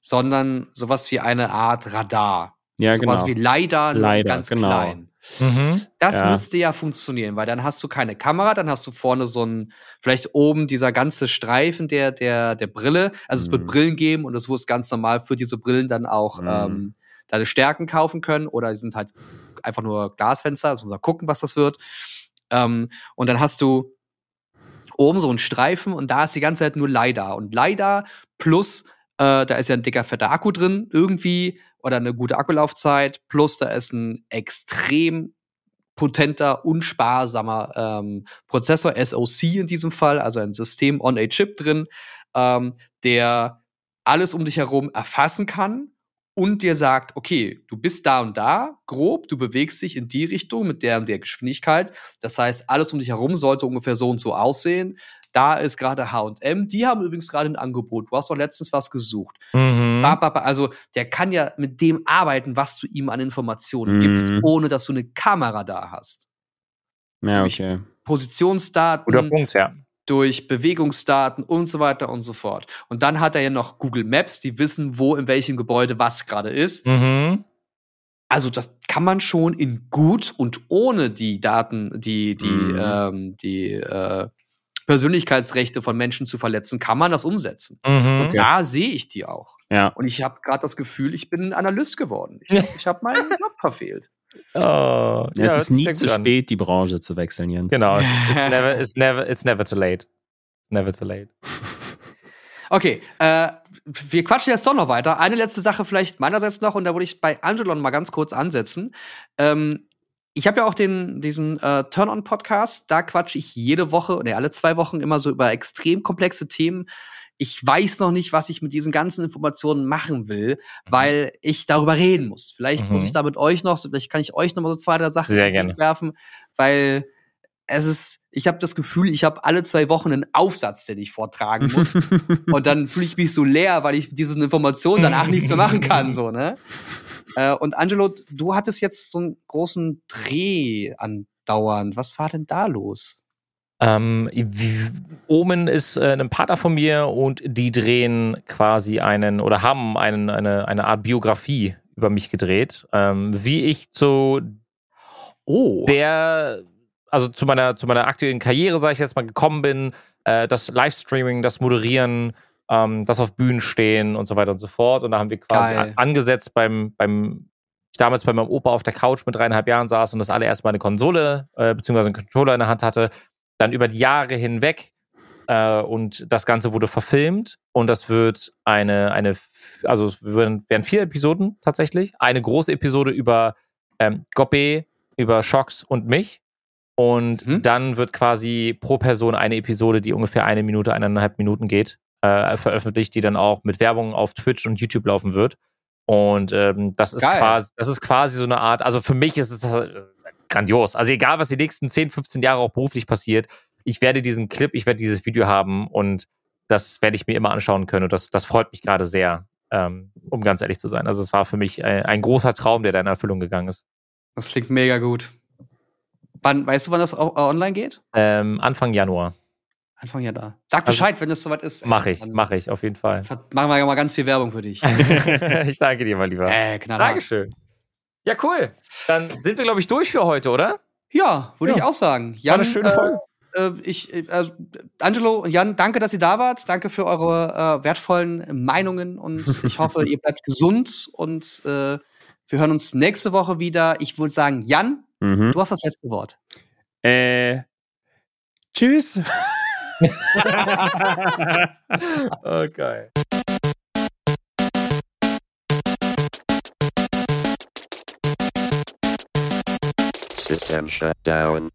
sondern sowas wie eine Art Radar.
Ja,
sowas
genau.
wie LiDAR, nur
LiDAR,
ganz
genau.
klein.
Mhm.
Das
Ja.
müsste ja funktionieren, weil dann hast du keine Kamera, dann hast du vorne so ein, vielleicht oben dieser ganze Streifen der, der, der Brille. Also es wird
Mhm.
Brillen geben und es wird ganz normal für diese Brillen dann auch
Mhm.
ähm, deine Stärken kaufen können oder sie sind halt einfach nur Glasfenster, also mal gucken, was das wird. Ähm, und dann hast du oben so einen Streifen und da ist die ganze Zeit nur LiDAR. Und LiDAR plus, äh, da ist ja ein dicker, fetter Akku drin irgendwie oder eine gute Akkulaufzeit, plus da ist ein extrem potenter, unsparsamer ähm, Prozessor, SoC in diesem Fall, also ein System on a Chip drin, ähm, der alles um dich herum erfassen kann und dir sagt, okay, du bist da und da, grob, du bewegst dich in die Richtung mit der und der Geschwindigkeit. Das heißt, alles um dich herum sollte ungefähr so und so aussehen. Da ist gerade H&M, die haben übrigens gerade ein Angebot. Du hast doch letztens was gesucht.
Mhm.
Also der kann ja mit dem arbeiten, was du ihm an Informationen
Mhm.
gibst, ohne dass du eine Kamera da hast.
Ja, okay.
Positionsdaten,
Guter Punkt, ja.
Durch Bewegungsdaten und so weiter und so fort. Und dann hat er ja noch Google Maps, die wissen, wo in welchem Gebäude was gerade ist.
Mhm.
Also das kann man schon in gut und ohne die Daten, die die
Mhm.
ähm, die äh, Persönlichkeitsrechte von Menschen zu verletzen, kann man das umsetzen.
Mhm.
Und da sehe ich die auch.
Ja.
Und ich habe gerade das Gefühl, ich bin ein Analyst geworden. Ich ich habe meinen Job verfehlt.
Oh,
Ja, es ist nie zu
gut an.
spät, die Branche zu wechseln, Jens.
Genau, it's, it's never, it's never, it's never too late. Never too late.
Okay, äh, wir quatschen jetzt doch noch weiter. Eine letzte Sache vielleicht meinerseits noch, und da würde ich bei Angelon mal ganz kurz ansetzen. Ähm, ich habe ja auch den, diesen äh, Turn-On-Podcast, da quatsche ich jede Woche, ne, alle zwei Wochen immer so über extrem komplexe Themen. Ich weiß noch nicht, was ich mit diesen ganzen Informationen machen will, weil ich darüber reden muss. Vielleicht muss
Mhm.
ich da mit euch noch, vielleicht kann ich euch noch mal so zwei, drei Sachen
Sehr gerne.
werfen, weil es ist, ich habe das Gefühl, ich habe alle zwei Wochen einen Aufsatz, den ich vortragen muss. und dann fühle ich mich so leer, weil ich diese Informationen danach nichts mehr machen kann, so, ne? Äh, und Angelo, du hattest jetzt so einen großen Dreh andauernd. Was war denn da los?
Ähm, Omen ist äh, ein Partner von mir und die drehen quasi einen oder haben einen, eine, eine Art Biografie über mich gedreht, ähm, wie ich zu oh. der, also zu meiner, zu meiner aktuellen Karriere, sage ich jetzt mal, gekommen bin, äh, das Livestreaming, das Moderieren, ähm, das auf Bühnen stehen und so weiter und so fort. Und da haben wir quasi Geil. angesetzt beim, beim ich damals bei meinem Opa auf der Couch mit dreieinhalb Jahren saß und das allererste Mal eine Konsole äh, beziehungsweise einen Controller in der Hand hatte, dann über die Jahre hinweg äh, und das Ganze wurde verfilmt und das wird eine, eine also es werden, werden vier Episoden tatsächlich. Eine große Episode über ähm, Goppe, über Shocks und mich. Und mhm. dann wird quasi pro Person eine Episode, die ungefähr eine Minute, eineinhalb Minuten geht, äh, veröffentlicht, die dann auch mit Werbung auf Twitch und YouTube laufen wird. Und ähm, das ist quasi, das ist quasi so eine Art, also für mich ist es äh, grandios. Also egal, was die nächsten 10, 15 Jahre auch beruflich passiert, ich werde diesen Clip, ich werde dieses Video haben und das werde ich mir immer anschauen können. Und das, das freut mich gerade sehr, ähm, um ganz ehrlich zu sein. Also es war für mich ein, ein großer Traum, der da in Erfüllung gegangen ist.
Das klingt mega gut. Wann, weißt du, wann das online geht?
Ähm, Anfang Januar.
Anfang ja da. Sag also Bescheid, also, wenn es soweit ist.
Mach ich, mach ich, auf jeden Fall.
Machen wir ja mal ganz viel Werbung für dich.
ich danke dir mal lieber.
Äh.
Dankeschön. Ja, cool. Dann sind wir, glaube ich, durch für heute, oder?
Ja, würde ja. ich auch sagen.
Jan, War eine schöne Folge.
Äh, ich, äh, Angelo und Jan, danke, dass ihr da wart. Danke für eure äh, wertvollen Meinungen und ich hoffe, ihr bleibt gesund und äh, wir hören uns nächste Woche wieder. Ich würde sagen, Jan, mhm. du hast das letzte Wort.
Äh, tschüss.
oh,
System shut down.